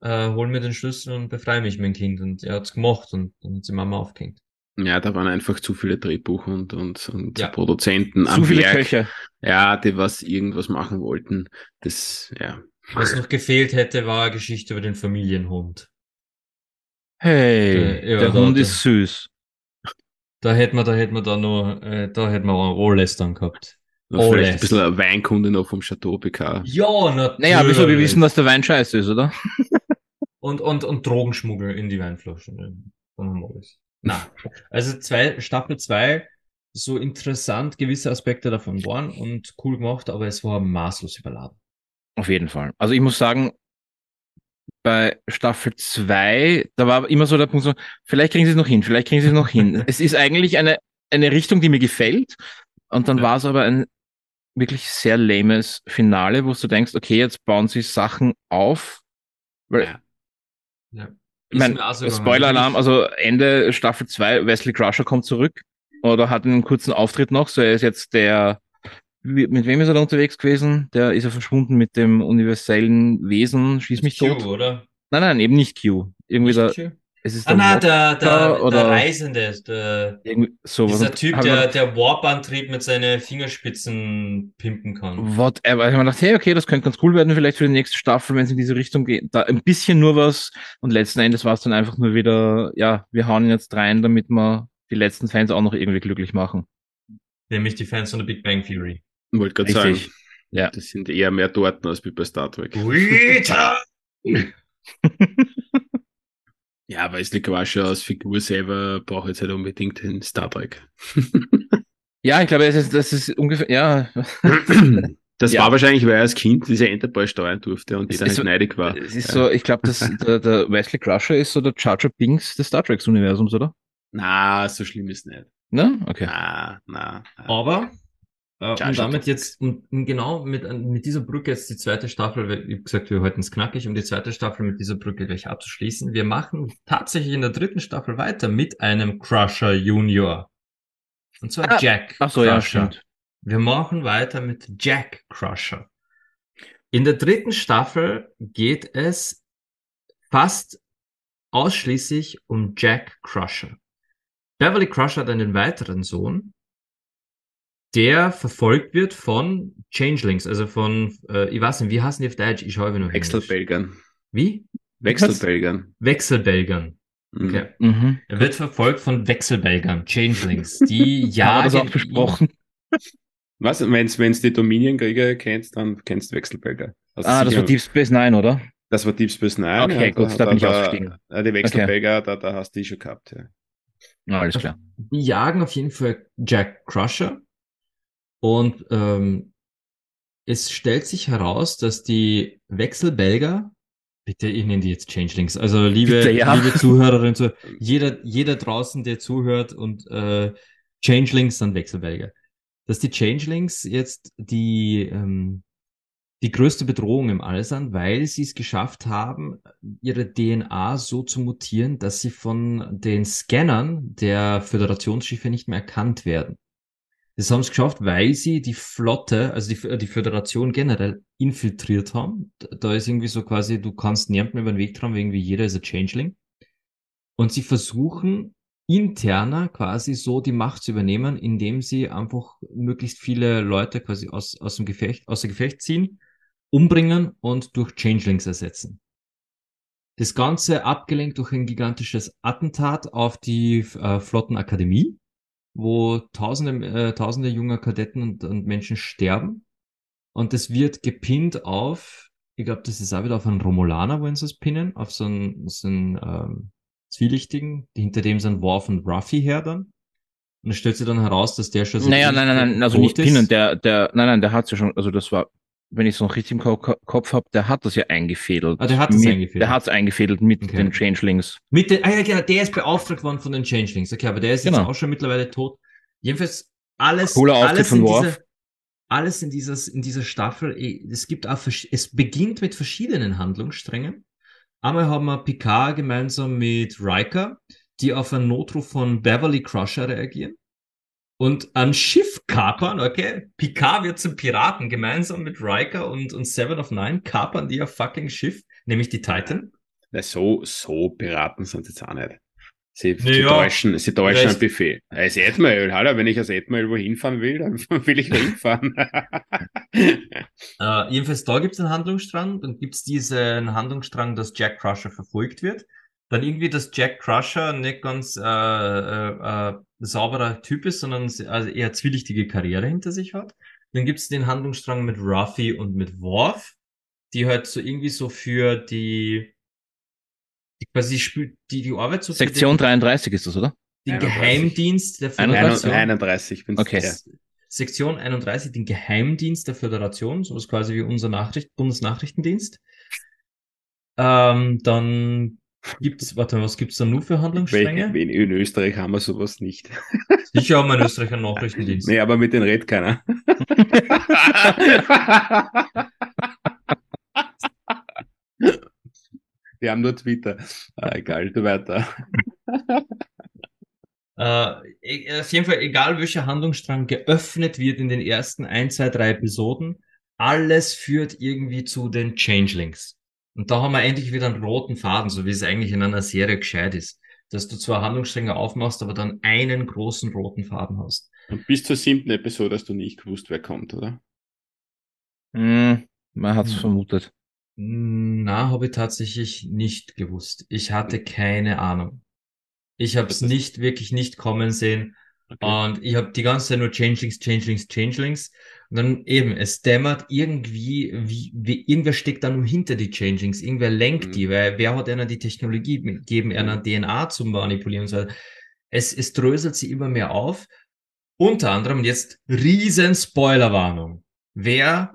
äh, hol mir den Schlüssel und befreie mich, mein Kind. Und er hat's gemacht und dann hat sie Mama aufgehängt. Ja, da waren einfach zu viele Drehbuch und, und, und ja. Produzenten zu am viele Werk. Köche. Ja, die was irgendwas machen wollten. Das, ja. Was noch gefehlt hätte, war eine Geschichte über den Familienhund. Hey, der, ja, der Hund da, ist süß. Da hätten wir, da hätten wir da noch, äh, da hätten wir auch Oles dann gehabt. Vielleicht ein bisschen eine Weinkunde noch vom Chateau PK. Ja, natürlich. Naja, wieso, wir wissen, dass der Wein scheiße ist, oder? und, und, und Drogenschmuggel in die Weinflaschen. Von Moles. Na, also zwei, Staffel 2, so interessant gewisse Aspekte davon waren und cool gemacht, aber es war maßlos überladen. Auf jeden Fall. Also ich muss sagen, bei Staffel 2, da war immer so der Punkt so, vielleicht kriegen sie es noch hin, vielleicht kriegen sie es noch hin. es ist eigentlich eine, eine Richtung, die mir gefällt. Und dann ja. war es aber ein wirklich sehr lames Finale, wo du denkst, okay, jetzt bauen sie Sachen auf. Weil ja. Ja. Ich mein, Spoiler-Alarm, also Ende Staffel 2, Wesley Crusher kommt zurück oder hat einen kurzen Auftritt noch, so er ist jetzt der, mit wem ist er da unterwegs gewesen? Der ist ja verschwunden mit dem universellen Wesen, schieß mich Q, tot. oder? Nein, nein, eben nicht Q. Irgendwie nicht da, es ist ah, nein, der, der, oder der Reisende, der, sowas. dieser Typ, der, der Warp-Antrieb mit seinen Fingerspitzen pimpen kann. Whatever. Ich habe mir gedacht, hey, okay, das könnte ganz cool werden, vielleicht für die nächste Staffel, wenn es in diese Richtung geht. Da ein bisschen nur was und letzten Endes war es dann einfach nur wieder, ja, wir hauen ihn jetzt rein, damit wir die letzten Fans auch noch irgendwie glücklich machen. Nämlich die Fans von der Big Bang Theory. Wollte gerade sagen, ja. das sind eher mehr dort als bei Star Trek. Ja, aber es liegt Wascher als Figur selber braucht jetzt halt unbedingt den Star Trek. ja, ich glaube, das ist, das ist ungefähr, ja. Das ja. war wahrscheinlich, weil er als Kind diese Enterprise steuern durfte und die dann so, neidig war. Es ist ja. so, ich glaube, der, der Wesley Crusher ist so der Charger Binks des Star Trek-Universums, oder? Na, so schlimm ist nicht. Ne? Okay. Na, na. Aber äh, und damit jetzt, und, genau mit, mit dieser Brücke jetzt die zweite Staffel, habe gesagt, wir halten es knackig, um die zweite Staffel mit dieser Brücke gleich abzuschließen. Wir machen tatsächlich in der dritten Staffel weiter mit einem Crusher Junior. Und zwar ah, Jack ach so, Crusher. Ja, stimmt. Wir machen weiter mit Jack Crusher. In der dritten Staffel geht es fast ausschließlich um Jack Crusher. Beverly Crusher hat einen weiteren Sohn, der verfolgt wird von Changelings, also von, äh, ich weiß nicht, wie heißen die auf Deutsch? Ich schaue nur Wechselbelgern. Wie? Wechselbelgern. Wechselbelgern. Mhm. Okay. Mhm. Er wird verfolgt von Wechselbelgern, Changelings, die jagen. das auch besprochen. Was? Wenn du die Dominion-Krieger kennst, dann kennst du Wechselbelger. Also ah, das war Deep Space Nine, oder? Das war Deep Space Nine. Okay, ja, gut, da, da bin ich ausgestiegen. Die Wechselbelger, okay. da, da hast du die schon gehabt, ja. Ah, alles klar. Die jagen auf jeden Fall Jack Crusher, und ähm, es stellt sich heraus, dass die Wechselbelger, bitte, ich nenne die jetzt Changelings, also liebe, bitte, ja. liebe Zuhörerinnen, jeder, jeder draußen, der zuhört und äh, Changelings sind Wechselbelger. Dass die Changelings jetzt die, ähm, die größte Bedrohung im All sind, weil sie es geschafft haben, ihre DNA so zu mutieren, dass sie von den Scannern der Föderationsschiffe nicht mehr erkannt werden. Das haben sie geschafft, weil sie die Flotte, also die, die Föderation generell infiltriert haben. Da ist irgendwie so quasi, du kannst niemanden über den Weg trauen, weil irgendwie jeder ist ein Changeling. Und sie versuchen interner quasi so die Macht zu übernehmen, indem sie einfach möglichst viele Leute quasi aus, aus dem Gefecht, aus dem Gefecht ziehen, umbringen und durch Changelings ersetzen. Das Ganze abgelenkt durch ein gigantisches Attentat auf die äh, Flottenakademie wo tausende, äh, tausende junger Kadetten und, und Menschen sterben. Und das wird gepinnt auf, ich glaube, das ist auch wieder auf einen Romulaner, wollen sie es pinnen, auf so einen, so einen ähm, Zwielichtigen, hinter dem sind Worf und Ruffy her dann. Und es stellt sich dann heraus, dass der schon so Naja, nein, nein, nein, also nicht pinnen, der, der, nein, nein, der hat ja schon, also das war, wenn ich es noch richtig im Kopf habe, der hat das ja eingefädelt. Ah, der hat mit, eingefädelt. Der hat es eingefädelt mit okay. den Changelings. Mit den, ah ja, genau, der ist beauftragt worden von den Changelings. Okay, aber der ist genau. jetzt auch schon mittlerweile tot. Jedenfalls alles, Cooler alles von in Worf. dieser, alles in dieses, in dieser Staffel, eh, es gibt auch, es beginnt mit verschiedenen Handlungssträngen. Einmal haben wir Picard gemeinsam mit Riker, die auf einen Notruf von Beverly Crusher reagieren und ein Schiff kapern, okay? Picard wird zum Piraten gemeinsam mit Riker und, und Seven of Nine kapern die ein fucking Schiff, nämlich die Titan. Na, so, so Piraten sind sie jetzt auch nicht. Sie, naja, sie täuschen, sie täuschen ein Buffet. Als Admiral, hallo, wenn ich als Admiral wohin fahren will, dann will ich da hinfahren. uh, jedenfalls da gibt es einen Handlungsstrang, dann gibt es diesen Handlungsstrang, dass Jack Crusher verfolgt wird. Dann irgendwie, dass Jack Crusher nicht ganz äh, äh, äh, sauberer Typ ist, sondern also eher zwielichtige Karriere hinter sich hat. Dann gibt es den Handlungsstrang mit Ruffy und mit Worf, die halt so irgendwie so für die, die quasi spielt die, die Arbeit so Sektion den, 33 ist das, oder? Den 31. Geheimdienst der Föderation. 31, bin's okay. Ja. Sektion 31, den Geheimdienst der Föderation, so ist quasi wie unser Nachricht, Bundesnachrichtendienst. Ähm, dann Gibt's, warte, was gibt's da nur für Handlungsstränge? In, in Österreich haben wir sowas nicht. Sicher haben wir in Österreich einen Nachrichtendienst. Nee, aber mit den redet keiner. Wir haben nur Twitter. Ah, egal, du weiter. Äh, auf jeden Fall, egal welcher Handlungsstrang geöffnet wird in den ersten ein, zwei, drei Episoden, alles führt irgendwie zu den Changelings. Und da haben wir endlich wieder einen roten Faden, so wie es eigentlich in einer Serie gescheit ist. Dass du zwar Handlungsstränge aufmachst, aber dann einen großen roten Faden hast. Und bis zur siebten Episode hast du nicht gewusst, wer kommt, oder? Mm, man hat's hm. vermutet. Na, habe ich tatsächlich nicht gewusst. Ich hatte keine Ahnung. Ich habe es nicht wirklich nicht kommen sehen. Okay. Und ich habe die ganze Zeit nur Changelings, Changelings, Changelings. Und dann eben, es dämmert irgendwie, wie, wie irgendwer steckt da nur hinter die Changings, irgendwer lenkt mhm. die, weil wer hat einer die Technologie gegeben, einer mhm. DNA zu manipulieren und so weiter. Es, es dröselt sie immer mehr auf. Unter anderem jetzt riesen Spoilerwarnung. Wer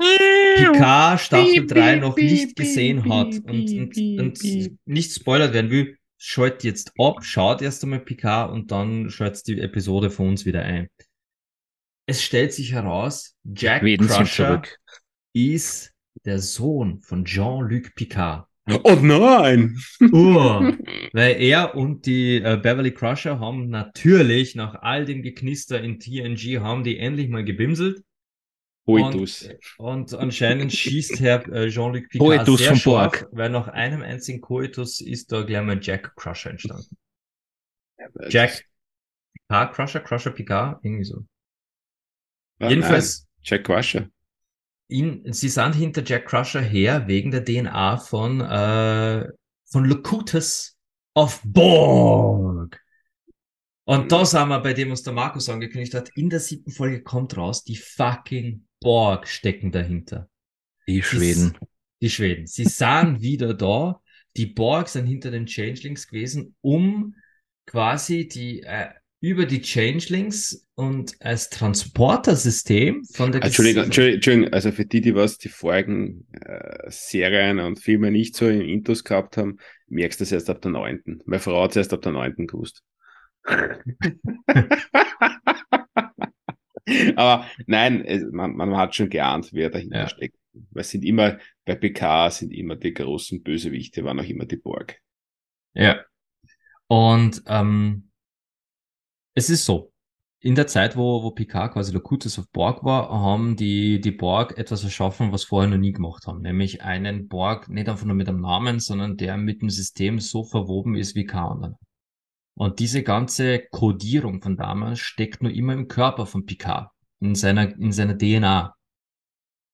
Picard Staffel 3 noch nicht gesehen hat und, und, und nicht spoilert werden will, schaut jetzt ab, schaut erst einmal Picard und dann schaut die Episode von uns wieder ein es stellt sich heraus, Jack Schweden Crusher ist der Sohn von Jean-Luc Picard. Oh nein! Uh, weil er und die äh, Beverly Crusher haben natürlich nach all dem Geknister in TNG haben die endlich mal gebimselt. Poetus. Und, und anscheinend schießt Herr äh, Jean-Luc Picard Poetus sehr scharf, Borg. weil nach einem einzigen Coitus ist da gleich mal Jack Crusher entstanden. Jack Picard Crusher, Crusher Picard, irgendwie so. Ah, Jedenfalls. Nein, Jack Crusher. In, sie sind hinter Jack Crusher her wegen der DNA von, äh, von Locutus of Borg. Und da sind wir bei dem, was der Markus angekündigt hat. In der siebten Folge kommt raus, die fucking Borg stecken dahinter. Die Schweden. Die, die Schweden. Sie sind wieder da. Die Borg sind hinter den Changelings gewesen, um quasi die äh, über die Changelings und als Transportersystem von der Entschuldigung, Entschuldigung, Entschuldigung, also für die, die was die vorigen äh, Serien und Filme nicht so in Intos gehabt haben, merkst du das erst ab der neunten. Meine Frau hat es erst ab der neunten gewusst. Aber nein, man, man hat schon geahnt, wer dahinter ja. steckt. Weil es sind immer, bei PK sind immer die großen Bösewichte, waren auch immer die Borg. Ja. Und ähm, es ist so, in der Zeit, wo, wo Picard quasi der Locutus of Borg war, haben die, die Borg etwas erschaffen, was vorher noch nie gemacht haben. Nämlich einen Borg, nicht einfach nur mit einem Namen, sondern der mit dem System so verwoben ist wie kein anderer. Und diese ganze Codierung von damals steckt nur immer im Körper von Picard, in seiner, in seiner DNA.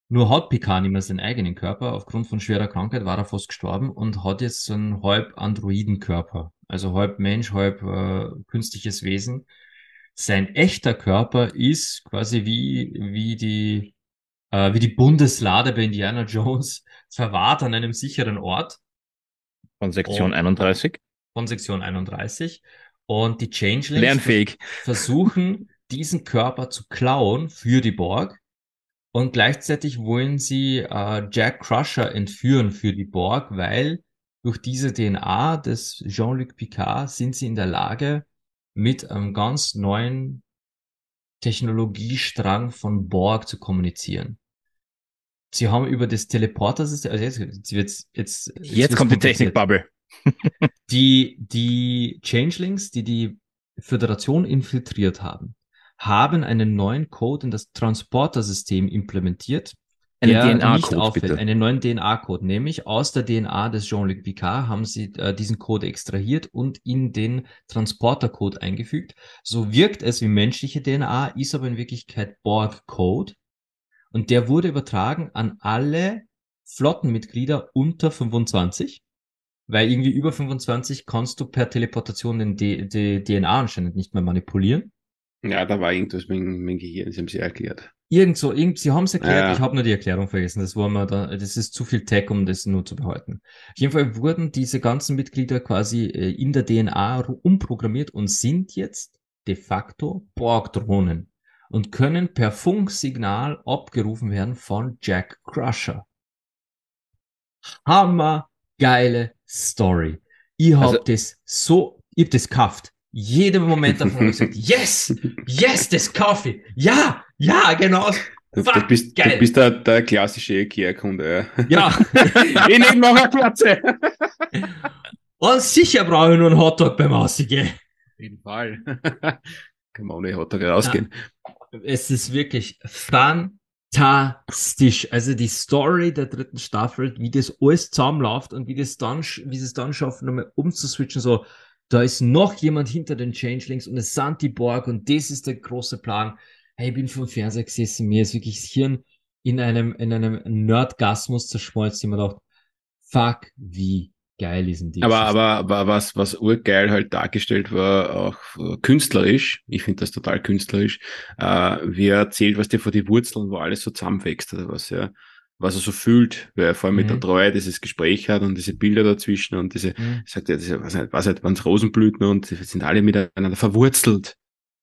Nur hat Picard nicht mehr seinen eigenen Körper. Aufgrund von schwerer Krankheit war er fast gestorben und hat jetzt so einen halb Androidenkörper. Also halb Mensch, halb äh, künstliches Wesen. Sein echter Körper ist quasi wie, wie die, äh, wie die Bundeslade bei Indiana Jones verwahrt an einem sicheren Ort. Von Sektion und, 31 von Sektion 31. Und die Changelings Lernfähig. versuchen, diesen Körper zu klauen für die Borg. Und gleichzeitig wollen sie äh, Jack Crusher entführen für die Borg, weil durch diese DNA des Jean-Luc Picard sind sie in der Lage, mit einem ganz neuen Technologiestrang von Borg zu kommunizieren. Sie haben über das Teleporter-System, also jetzt, jetzt, jetzt, jetzt, jetzt kommt die Technik-Bubble die, die Changelings, die die Föderation infiltriert haben, haben einen neuen Code in das Transporter-System implementiert, einen DNA-Code. Einen neuen DNA-Code, nämlich aus der DNA des Jean-Luc Picard haben sie äh, diesen Code extrahiert und in den Transporter-Code eingefügt. So wirkt es wie menschliche DNA, ist aber in Wirklichkeit Borg-Code. Und der wurde übertragen an alle Flottenmitglieder unter 25. Weil irgendwie über 25 kannst du per Teleportation den D D DNA anscheinend nicht mehr manipulieren. Ja, da war irgendwas mit, mit Gehirn, sie haben sie erklärt. Irgend irgend, sie haben es erklärt, ja. ich habe nur die Erklärung vergessen. Das war mal da, das ist zu viel Tech, um das nur zu behalten. Auf jeden Fall wurden diese ganzen Mitglieder quasi äh, in der DNA umprogrammiert und sind jetzt de facto Borg-Drohnen und können per Funksignal abgerufen werden von Jack Crusher. Hammer geile Story. Ich hab also, das so, ich hab das gekauft. Jeden Moment davon gesagt, yes, yes, das kaufe ich. Ja, ja, genau. Du, du, bist, geil. du bist der, der klassische IKEA-Kunde. Ja. ich nehme noch eine Klatze. Und sicher brauche ich nur einen Hotdog beim Ausgehen. Auf jeden Fall. Kann man ohne Hotdog rausgehen. Ja. Es ist wirklich fun fantastisch. Also die Story der dritten Staffel, wie das alles zusammenläuft und wie das dann, wie sie es dann schaffen, nochmal umzuswitchen, so, da ist noch jemand hinter den Changelings und es sind die Borg und das ist der große Plan. Hey, ich bin vom Fernseher gesessen, mir ist wirklich das Hirn in einem, in einem Nerdgasmus zerschmolzen, ich mir gedacht, fuck, wie geil ist denn die aber, aber, aber was, was urgeil halt dargestellt war, auch künstlerisch, ich finde das total künstlerisch, äh, wie er erzählt, was dir vor die Wurzeln, wo alles so zusammenwächst oder was er, was er so fühlt, weil er vor allem mhm. mit der mhm. Treue dieses Gespräch hat und diese Bilder dazwischen und diese, mhm. sagt er, diese, was halt, was halt, waren's Rosenblüten und sind alle miteinander verwurzelt.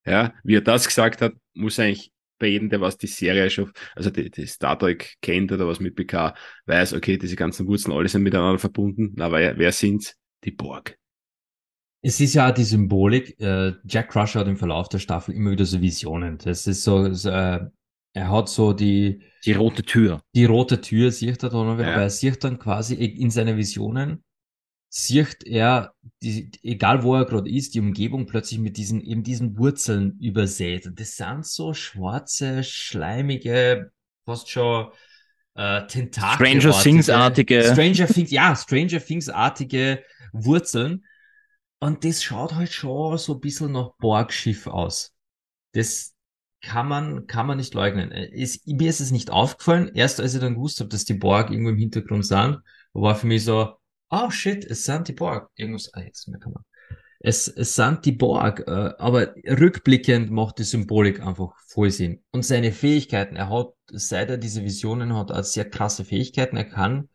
Ja, wie er das gesagt hat, muss eigentlich bei jedem, der was die Serie schon, also die, die Star Trek kennt oder was mit PK, weiß, okay, diese ganzen Wurzeln, alle sind miteinander verbunden. Na, wer, wer sind's? Die Borg. Es ist ja die Symbolik, äh, Jack Crusher hat im Verlauf der Staffel immer wieder so Visionen. Das ist so, so äh, er hat so die... Die rote Tür. Die rote Tür sieht er dann, aber er sieht dann quasi in seine Visionen sieht er, die, egal wo er gerade ist, die Umgebung plötzlich mit diesen, eben diesen Wurzeln übersät. Das sind so schwarze, schleimige, fast schon äh, Tentakel. Stranger Things-artige. Stranger Things, ja, Stranger Things-artige Wurzeln. und das schaut halt schon so ein bisschen nach Borgschiff aus. Das kann man, kann man nicht leugnen. Es, mir ist es nicht aufgefallen, erst als ich dann gewusst habe, dass die Borg irgendwo im Hintergrund sind, war für mich so, oh shit, es sind die Borg. Irgendwas, ah, jetzt mehr kann man. Es, es sind die Borg, äh, aber rückblickend macht die Symbolik einfach voll Sinn. Und seine Fähigkeiten, er hat, seit er diese Visionen hat, als sehr krasse Fähigkeiten. Er kann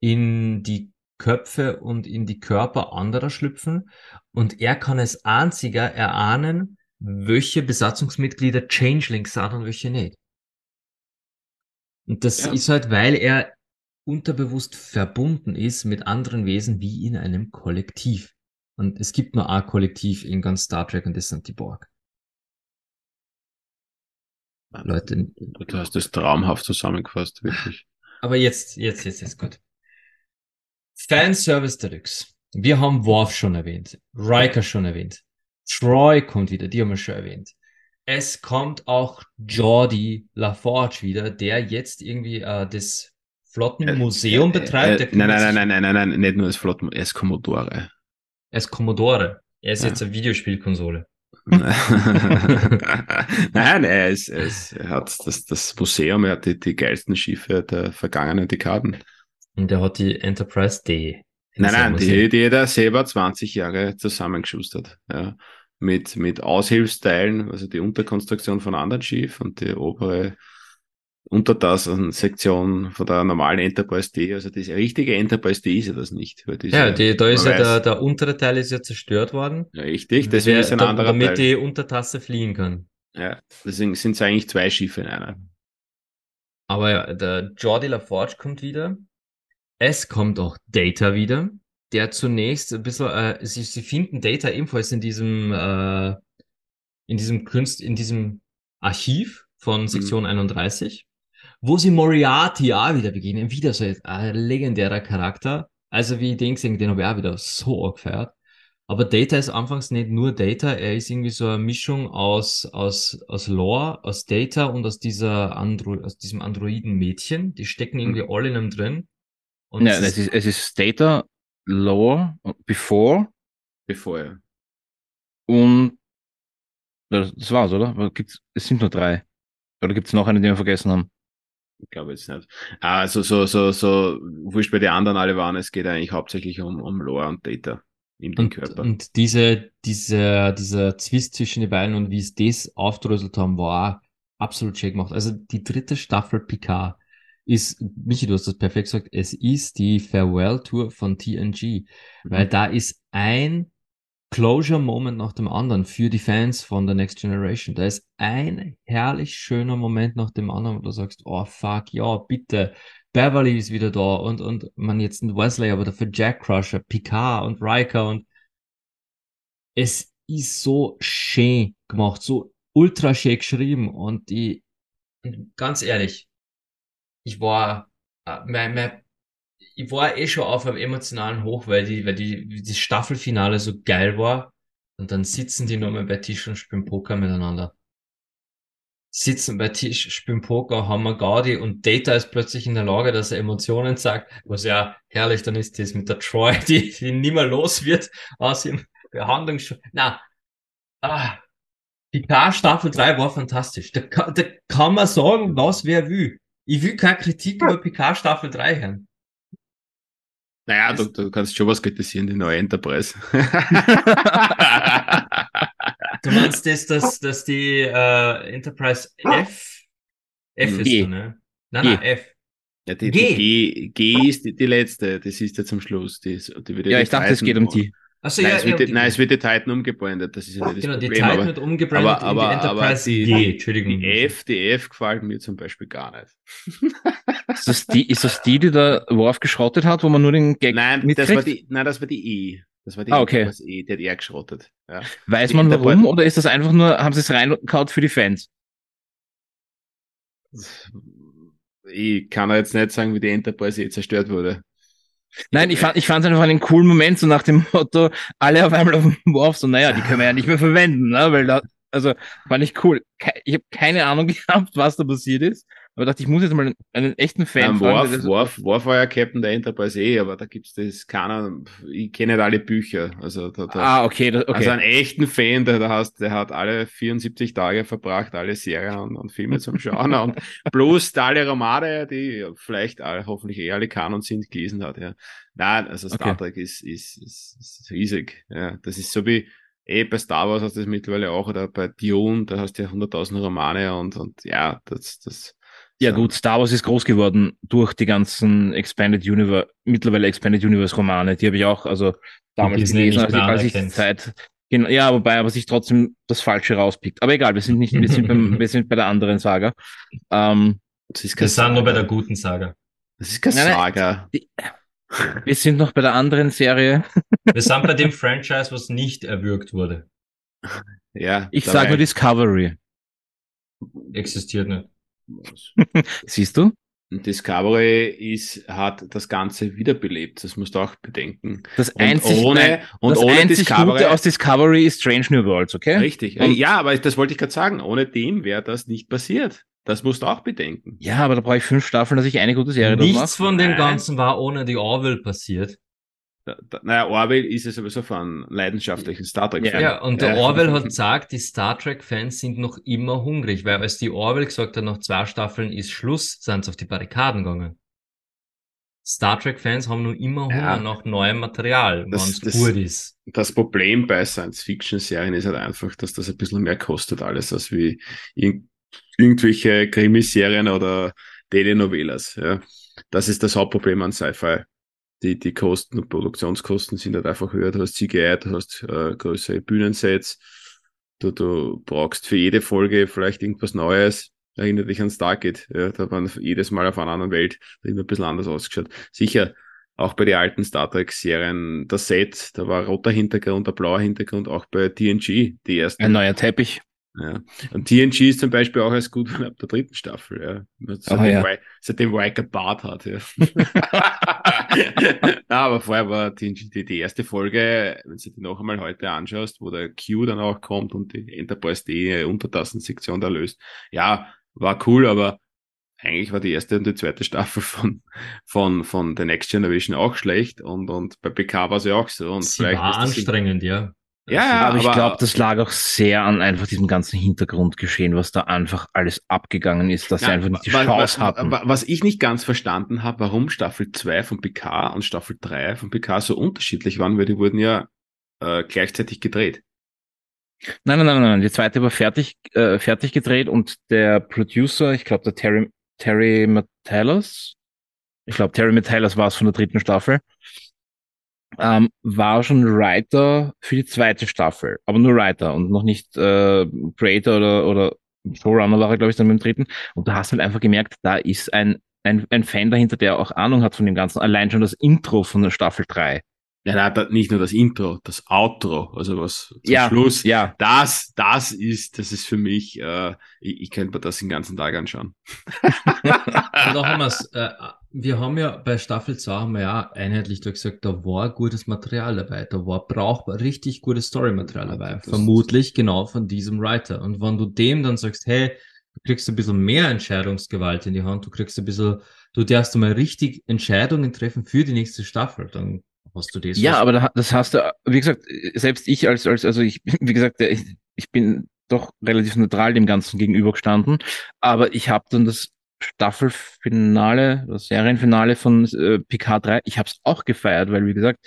in die Köpfe und in die Körper anderer schlüpfen und er kann als einziger erahnen, welche Besatzungsmitglieder Changelings sind und welche nicht. Und das ja. ist halt, weil er unterbewusst verbunden ist mit anderen Wesen wie in einem Kollektiv. Und es gibt nur ein Kollektiv in ganz Star Trek und das sind die Borg. Leute. Du hast das traumhaft zusammengefasst, wirklich. Aber jetzt, jetzt, jetzt, jetzt gut. Fanservice Deluxe. Wir haben Worf schon erwähnt, Riker schon erwähnt, Troy kommt wieder, die haben wir schon erwähnt. Es kommt auch Jordi LaForge wieder, der jetzt irgendwie äh, das Flottenmuseum äh, betreibt. Äh, nein, nein, nein, nein, nein, nein, nicht nur das Flotten, er ist Commodore. Er ist Commodore. Er ist ja. jetzt eine Videospielkonsole. nein, er, ist, er, ist, er hat das, das Museum, er hat die, die geilsten Schiffe der vergangenen Dekaden. Und er hat die Enterprise D. Nein, nein, die, die hat er selber 20 Jahre zusammengeschustert. Ja. Mit, mit Aushilfsteilen, also die Unterkonstruktion von anderen Schiff und die obere Untertassensektion von der normalen Enterprise D. Also das richtige Enterprise D ist ja das nicht. ja, die, da ist ja der, der untere Teil ist ja zerstört worden. Ja, richtig, deswegen ist ein da, anderer damit Teil. die Untertasse fliehen kann. Ja, deswegen sind es eigentlich zwei Schiffe in einer. Aber ja, der Jordi LaForge kommt wieder. Es kommt auch Data wieder, der zunächst ein bisschen, äh, sie, sie finden Data ebenfalls in diesem, äh, in diesem Kunst, in diesem Archiv von mhm. Sektion mhm. 31, wo sie Moriarty auch wieder begegnen. Wieder so ein legendärer Charakter. Also wie ich den gesehen, den habe ich auch wieder so gefeiert. Aber Data ist anfangs nicht nur Data, er ist irgendwie so eine Mischung aus, aus, aus Lore, aus Data und aus dieser Andro aus diesem Androiden-Mädchen. Die stecken irgendwie mhm. alle in einem drin. Und ja, es ist, es ist Data, Lore, Before. Before, ja. Und das war's, oder? Gibt's, es sind nur drei. Oder gibt es noch einen, den wir vergessen haben? Ich glaube jetzt nicht. Also so, so, so, wurscht bei den anderen alle waren, es geht eigentlich hauptsächlich um, um Lore und Data in den und, Körper. Und diese, diese, dieser Zwist zwischen den beiden und wie es das aufdröselt haben, war absolut schick gemacht. Also die dritte Staffel Picard ist, Michi, du hast das perfekt gesagt, es ist die Farewell Tour von TNG, mhm. weil da ist ein Closure Moment nach dem anderen für die Fans von der Next Generation. Da ist ein herrlich schöner Moment nach dem anderen, wo du sagst, oh fuck, ja, bitte, Beverly ist wieder da und, und man jetzt nicht Wesley, aber dafür Jack Crusher, Picard und Riker und es ist so schön gemacht, so ultra schön geschrieben und die, ganz ehrlich, ich war, äh, mein, mein, ich war eh schon auf einem emotionalen Hoch, weil die, weil die, das Staffelfinale so geil war. Und dann sitzen die nochmal bei Tisch und spielen Poker miteinander. Sitzen bei Tisch, spielen Poker, haben wir Gaudi und Data ist plötzlich in der Lage, dass er Emotionen sagt, was ja herrlich dann ist, das mit der Troy, die, die nimmer los wird aus dem Behandlungs... Na, ah, die K Staffel 3 war fantastisch. Da, da kann man sagen, was wer will. Ich will keine Kritik über PK Staffel 3 hören. Naja, du, du kannst schon was kritisieren, die neue Enterprise. du meinst das, dass, dass die äh, Enterprise F F ist, G. ne? Nein, nein, F. Ja, die, G. Die G, G ist die, die letzte, das ist ja zum Schluss. Die, die ja, ich dachte, es geht um die. Achso, nein, ja, es wird, ja, die, nein, es wird die Titan umgebrandet, das ist ja nicht genau, das Problem. Genau, die Titan wird umgebrandet aber, aber, in die Enterprise die, G, Entschuldigung. Die F, die F gefällt mir zum Beispiel gar nicht. ist, das die, ist das die, die der Worf geschrottet hat, wo man nur den Gag Nein, das war die, nein, das war die E. Das war die ah, okay. E, die hat er geschrottet. Ja. Weiß die man warum oder ist das einfach nur, haben sie es reingehaut für die Fans? Ich kann jetzt nicht sagen, wie die Enterprise eh zerstört wurde. Nein, ich fand, ich fand es einfach einen coolen Moment, so nach dem Motto, alle auf einmal auf dem Wurf, so, naja, die können wir ja nicht mehr verwenden, ne? weil da, also, fand ich cool. Ich habe keine Ahnung gehabt, was da passiert ist. Aber dachte, ich muss jetzt mal einen, einen echten Fan Worf, fragen. Worf, Worf war ja Captain der Enterprise eh, aber da gibt's das keiner, ich kenne nicht alle Bücher. Also, da, da, ah, okay, das, okay. Also einen echten Fan, der, der, hast, der hat alle 74 Tage verbracht, alle Serien und, und Filme zum Schauen und bloß alle Romane, die vielleicht alle, hoffentlich eh alle Kanon sind, gelesen hat, ja. Nein, also Star okay. Trek ist, ist, ist, ist riesig, ja. Das ist so wie, eh bei Star Wars hast du das mittlerweile auch oder bei Dune, da hast du ja 100.000 Romane und, und ja, das, das, ja gut, Star Wars ist groß geworden durch die ganzen Expanded Universe, mittlerweile Expanded Universe Romane. Die habe ich auch, also damals gelesen, als, als ich die Zeit. Genau, ja, wobei aber sich trotzdem das Falsche rauspickt. Aber egal, wir sind nicht, wir sind, beim, wir sind bei der anderen Saga. Ähm, das ist wir sind nur bei der guten Saga. Das ist keine Saga. Die, wir sind noch bei der anderen Serie. Wir sind bei dem Franchise, was nicht erwürgt wurde. Ja. Ich sage nur Discovery. Existiert nicht. Siehst du? Discovery ist, hat das Ganze wiederbelebt. Das musst du auch bedenken. Das einzig, ohne, nein, und das ohne einzig Discovery, Gute aus Discovery ist Strange New Worlds, okay? Richtig. Und ja, aber das wollte ich gerade sagen. Ohne dem wäre das nicht passiert. Das musst du auch bedenken. Ja, aber da brauche ich fünf Staffeln, dass ich eine gute Serie Nichts von dem Ganzen war ohne die Orville passiert. Naja, Orwell ist ja sowieso von leidenschaftlichen Star Trek-Fan. Ja, und der ja. Orwell hat gesagt, die Star Trek-Fans sind noch immer hungrig, weil als die Orwell gesagt hat, nach zwei Staffeln ist Schluss, sind sie auf die Barrikaden gegangen. Star Trek-Fans haben noch immer Hunger ja, nach neuem Material, wenn es gut ist. Das Problem bei Science-Fiction-Serien ist halt einfach, dass das ein bisschen mehr kostet, alles als wie irg irgendwelche Krimiserien oder Telenovelas. Ja. Das ist das Hauptproblem an Sci-Fi die, die Kosten und Produktionskosten sind halt einfach höher. Du hast CGI, du hast äh, größere Bühnensets, du, du brauchst für jede Folge vielleicht irgendwas Neues. Erinnert dich an Stargate, ja, da waren jedes Mal auf einer anderen Welt, immer ein bisschen anders ausgeschaut. Sicher, auch bei den alten Star Trek-Serien, das Set, da war roter Hintergrund, ein blauer Hintergrund, auch bei TNG, die ersten. Ein neuer Teppich. Ja. Und TNG ist zum Beispiel auch als gut ab der dritten Staffel, ja. Seitdem, oh, ja. seitdem Riker Bart hat, ja. Na, aber vorher war TNG die, die erste Folge, wenn du die noch einmal heute anschaust, wo der Q dann auch kommt und die Enterprise D Untertassensektion da löst. Ja, war cool, aber eigentlich war die erste und die zweite Staffel von, von, von The Next Generation auch schlecht und, und bei PK war sie auch so. Und sie war anstrengend, ja. Ja, ja, aber, aber ich glaube, das lag auch sehr an einfach diesem ganzen Hintergrundgeschehen, was da einfach alles abgegangen ist, dass ja, sie einfach nicht die was, Chance hatten. Was ich nicht ganz verstanden habe, warum Staffel 2 von PK und Staffel 3 von PK so unterschiedlich waren, weil die wurden ja äh, gleichzeitig gedreht. Nein, nein, nein, nein, die zweite war fertig, äh, fertig gedreht und der Producer, ich glaube, der Terry, Terry Matalas, ich glaube, Terry Matalas war es von der dritten Staffel, ähm, war schon Writer für die zweite Staffel, aber nur Writer und noch nicht äh, Creator oder, oder Showrunner war er, glaube ich, dann beim dritten. Und du hast halt einfach gemerkt, da ist ein, ein, ein Fan dahinter, der auch Ahnung hat von dem Ganzen. Allein schon das Intro von der Staffel 3 ja, nein, nicht nur das Intro, das Outro, also was zum ja, Schluss. Ja. Das, das ist, das ist für mich, äh, ich, ich könnte mir das den ganzen Tag anschauen. Und noch einmal, äh, wir haben ja bei Staffel 2 haben wir ja einheitlich gesagt, da war gutes Material dabei, da war brauchbar richtig gutes Storymaterial dabei. Das Vermutlich genau von diesem Writer. Und wenn du dem dann sagst, hey, du kriegst ein bisschen mehr Entscheidungsgewalt in die Hand, du kriegst ein bisschen, du darfst mal richtig Entscheidungen treffen für die nächste Staffel, dann Hast du das? Ja, aber das hast du, wie gesagt, selbst ich als, als also ich, wie gesagt, ich, ich bin doch relativ neutral dem Ganzen gegenübergestanden, aber ich habe dann das Staffelfinale, das Serienfinale von äh, PK3, ich habe es auch gefeiert, weil wie gesagt,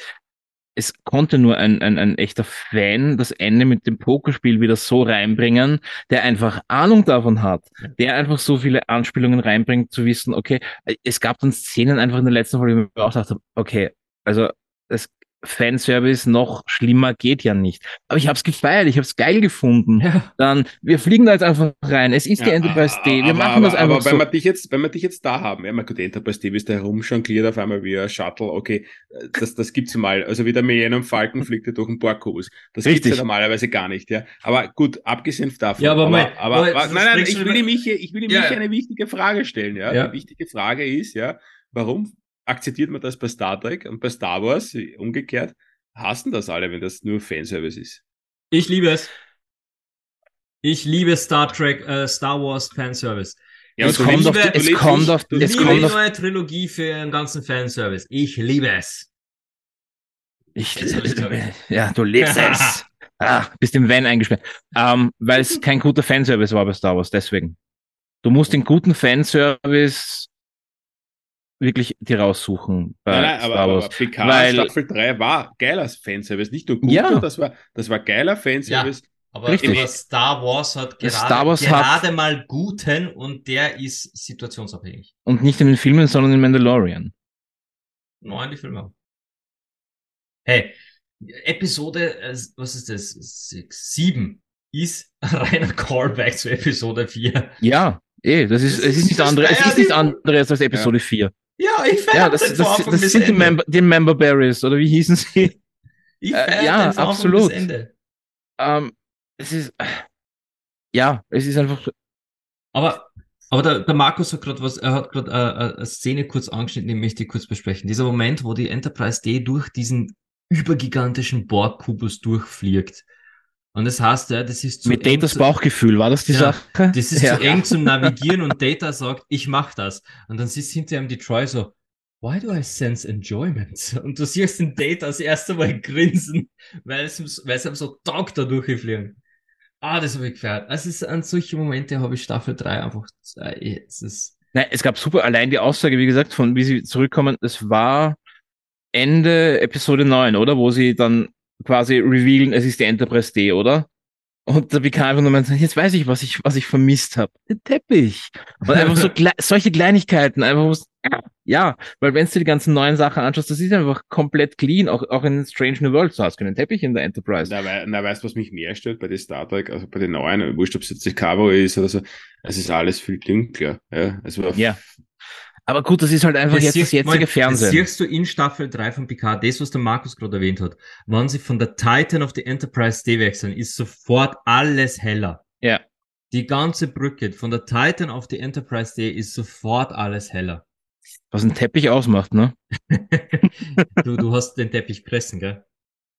es konnte nur ein, ein, ein echter Fan das Ende mit dem Pokerspiel wieder so reinbringen, der einfach Ahnung davon hat, der einfach so viele Anspielungen reinbringt, zu wissen, okay, es gab dann Szenen einfach in der letzten Folge, wo ich mir auch dachte, okay, also das Fanservice noch schlimmer geht ja nicht. Aber ich habe es gefeiert, ich habe es geil gefunden. Ja. Dann, wir fliegen da jetzt einfach rein. Es ist ja, die Enterprise D. Wir aber, machen aber, das einfach aber so. wenn wir dich jetzt, wenn wir dich jetzt da haben, ja, man gut, Enterprise D ist da herumjongliert auf einmal wie ein Shuttle, okay, das, das gibt's mal. Also wie der Millennium Falcon fliegt er durch den Borgkubus. Das Richtig. gibt's ja normalerweise gar nicht, ja. Aber gut, abgesehen davon. Ja, aber, aber, mein, aber, aber nein, nein, ich will nämlich, ich will nämlich ja, eine wichtige Frage stellen, ja. ja. Die wichtige Frage ist, ja, warum akzeptiert man das bei Star Trek und bei Star Wars umgekehrt hassen das alle, wenn das nur Fanservice ist. Ich liebe es. Ich liebe Star Trek, äh, Star Wars Fanservice. Ja, es kommt auf, es kommt auf, es kommt die neue Trilogie für einen ganzen Fanservice. Ich liebe es. Ich, ja, du lebst es. Ah, bist im Van eingesperrt. Ähm, weil es kein guter Fanservice war bei Star Wars, deswegen. Du musst den guten Fanservice wirklich dir raussuchen bei nein, nein, Star aber, Wars. Aber PK weil, Staffel 3 war geiler Fanservice. Nicht nur gut, ja. das war, das war geiler Fanservice. Ja. Aber, aber, Star Wars hat gerade, Star Wars gerade hat, mal guten und der ist situationsabhängig. Und nicht in den Filmen, sondern in Mandalorian. Nein, die Filme. Hey, Episode, äh, was ist das? Six, sieben ist ein reiner Callback zu Episode 4. Ja, eh, das ist, das es ist, nichts anderes, es ist nichts anderes als Episode ja. 4. Ja, ich feiere ja, das, das, das, das sind die, Member, die Member Berries, oder wie hießen sie? Ich äh, ja, absolut. Ähm, es ist, ja, es ist einfach. Aber, aber der, der Markus hat gerade was, er hat gerade äh, eine Szene kurz angeschnitten, die möchte ich kurz besprechen. Dieser Moment, wo die Enterprise D durch diesen übergigantischen Borg-Kubus durchfliegt. Und das heißt ja, das ist zu Mit Datas Bauchgefühl, war das die ja, Sache? Das ist ja. zu eng zum Navigieren und Data sagt, ich mach das. Und dann siehst hinter ihm die Troy so, why do I sense enjoyment? Und du siehst den Data das erste Mal grinsen, weil es, weil es ihm so taugt da durchgeflogen. Ah, das habe ich gefeiert. Also es ist an solche Momente habe ich Staffel 3 einfach, äh, es ist. Nein, es gab super, allein die Aussage, wie gesagt, von wie sie zurückkommen, es war Ende Episode 9, oder? Wo sie dann quasi revealen, es ist die Enterprise D, oder? Und da bekam einfach nur meint, jetzt weiß ich, was ich, was ich vermisst habe. Den Teppich. Und einfach so solche Kleinigkeiten, einfach ja, weil wenn du die ganzen neuen Sachen anschaust, das ist einfach komplett clean, auch, auch in Strange New World, du hast keinen Teppich in der Enterprise. Na, na weißt du, was mich mehr stört bei den Star Trek, also bei den neuen, wurscht, ob es jetzt die Cabo ist oder so, es ist alles viel dunkler, ja. War ja. Aber gut, das ist halt einfach das jetzt das jetzige Fernsehen. Das siehst du in Staffel 3 von Picard, das, was der Markus gerade erwähnt hat. Wenn sie von der Titan auf die Enterprise D wechseln, ist sofort alles heller. Ja. Die ganze Brücke von der Titan auf die Enterprise D ist sofort alles heller. Was ein Teppich ausmacht, ne? du, du hast den Teppich pressen, gell?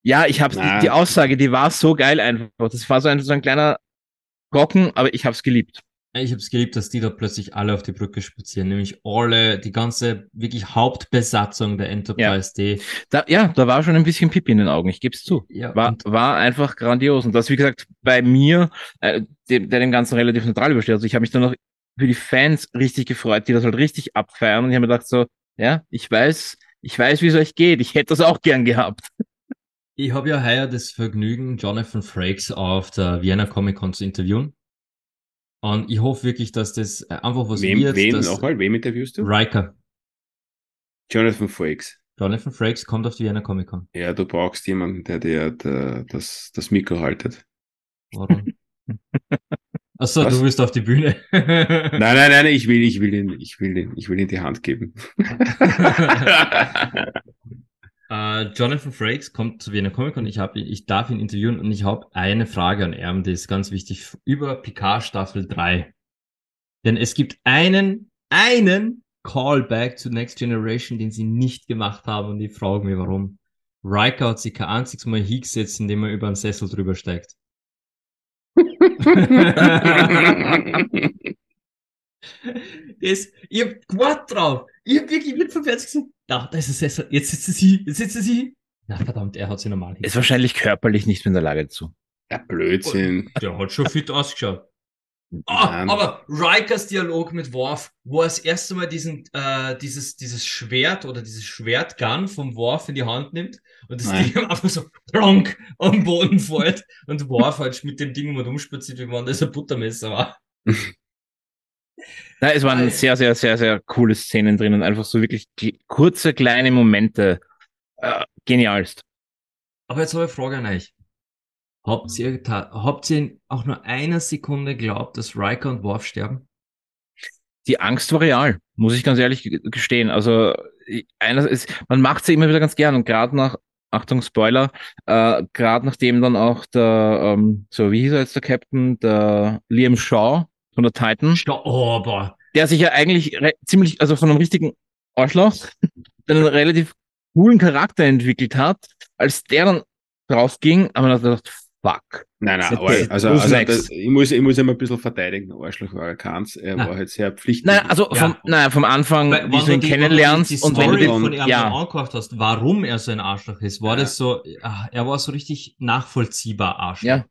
Ja, ich hab's, die, die Aussage, die war so geil einfach. Das war so ein, so ein kleiner Brocken, aber ich hab's geliebt. Ich habe es geliebt, dass die da plötzlich alle auf die Brücke spazieren, nämlich alle, die ganze wirklich Hauptbesatzung der Enterprise ja. D. Da, ja, da war schon ein bisschen Pipi in den Augen, ich gebe es zu. Ja, war, war einfach grandios. Und das, wie gesagt, bei mir, äh, der, der dem Ganzen relativ neutral übersteht. Also ich habe mich dann noch für die Fans richtig gefreut, die das halt richtig abfeiern. Und ich habe mir gedacht so, ja, ich weiß, ich weiß, wie es euch geht. Ich hätte das auch gern gehabt. Ich habe ja heuer das Vergnügen, Jonathan Frakes auf der Vienna Comic Con zu interviewen. Und ich hoffe wirklich, dass das äh, einfach was wem, wird. Wen nochmal? Wem interviewst du? Riker. Jonathan Frakes. Jonathan Frakes kommt auf die Vienna Comic Con. Ja, du brauchst jemanden, der dir der, das, das Mikro haltet. Warum? Achso, du willst auf die Bühne. nein, nein, nein, ich will, ich will ihn, ich will ihn, ich will ihn die Hand geben. Uh, Jonathan Frakes kommt zu Wiener Comic Con. Ich, hab, ich darf ihn interviewen und ich habe eine Frage an er, die ist ganz wichtig, über Picard Staffel 3. Denn es gibt einen, einen Callback zu Next Generation, den sie nicht gemacht haben und ich frage mich, warum. Riker hat sich kein einziges Mal hingesetzt, indem er über einen Sessel drüber steigt. das, ich hab gewartet drauf. Ich hab wirklich mit vom Fernseher gesehen. Da, da ist es Sessel. Jetzt sitzt sie. Jetzt sitzt sie. Na verdammt, er hat sie normal Ist wahrscheinlich körperlich nicht mehr in der Lage zu. Ja, Blödsinn. Der hat schon fit ausgeschaut. Ah, aber Rikers Dialog mit Worf, wo er das erste Mal diesen, äh, dieses, dieses Schwert oder dieses Schwertgun vom Worf in die Hand nimmt und das Nein. Ding einfach so plonk am Boden fällt und Worf halt mit dem Ding mal rumspaziert, wie man das ein Buttermesser war. Na, es waren sehr, sehr, sehr, sehr coole Szenen drin und einfach so wirklich kurze, kleine Momente. Äh, genialst. Aber jetzt habe ich eine Frage an euch. Habt ihr, habt ihr auch nur eine Sekunde glaubt, dass Riker und Worf sterben? Die Angst war real, muss ich ganz ehrlich gestehen. Also einer ist, man macht sie immer wieder ganz gern und gerade nach, Achtung Spoiler, äh, gerade nachdem dann auch der, ähm, so wie hieß er jetzt der Captain, der Liam Shaw von der Titan. Oh, boah. Der sich ja eigentlich ziemlich, also von einem richtigen Arschloch, einen relativ coolen Charakter entwickelt hat, als der dann rausging, haben wir gedacht, fuck. Nein, nein, okay. also, also das, ich, muss, ich muss immer ein bisschen verteidigen. Arschloch war er keins. Er war halt sehr pflichtig. Nein, also vom, ja. nein, vom Anfang, Weil, wie du ihn kennenlernst und wenn du von ihm ja. angehört hast, warum er so ein Arschloch ist, war ja. das so, ach, er war so richtig nachvollziehbar Arschloch. Ja.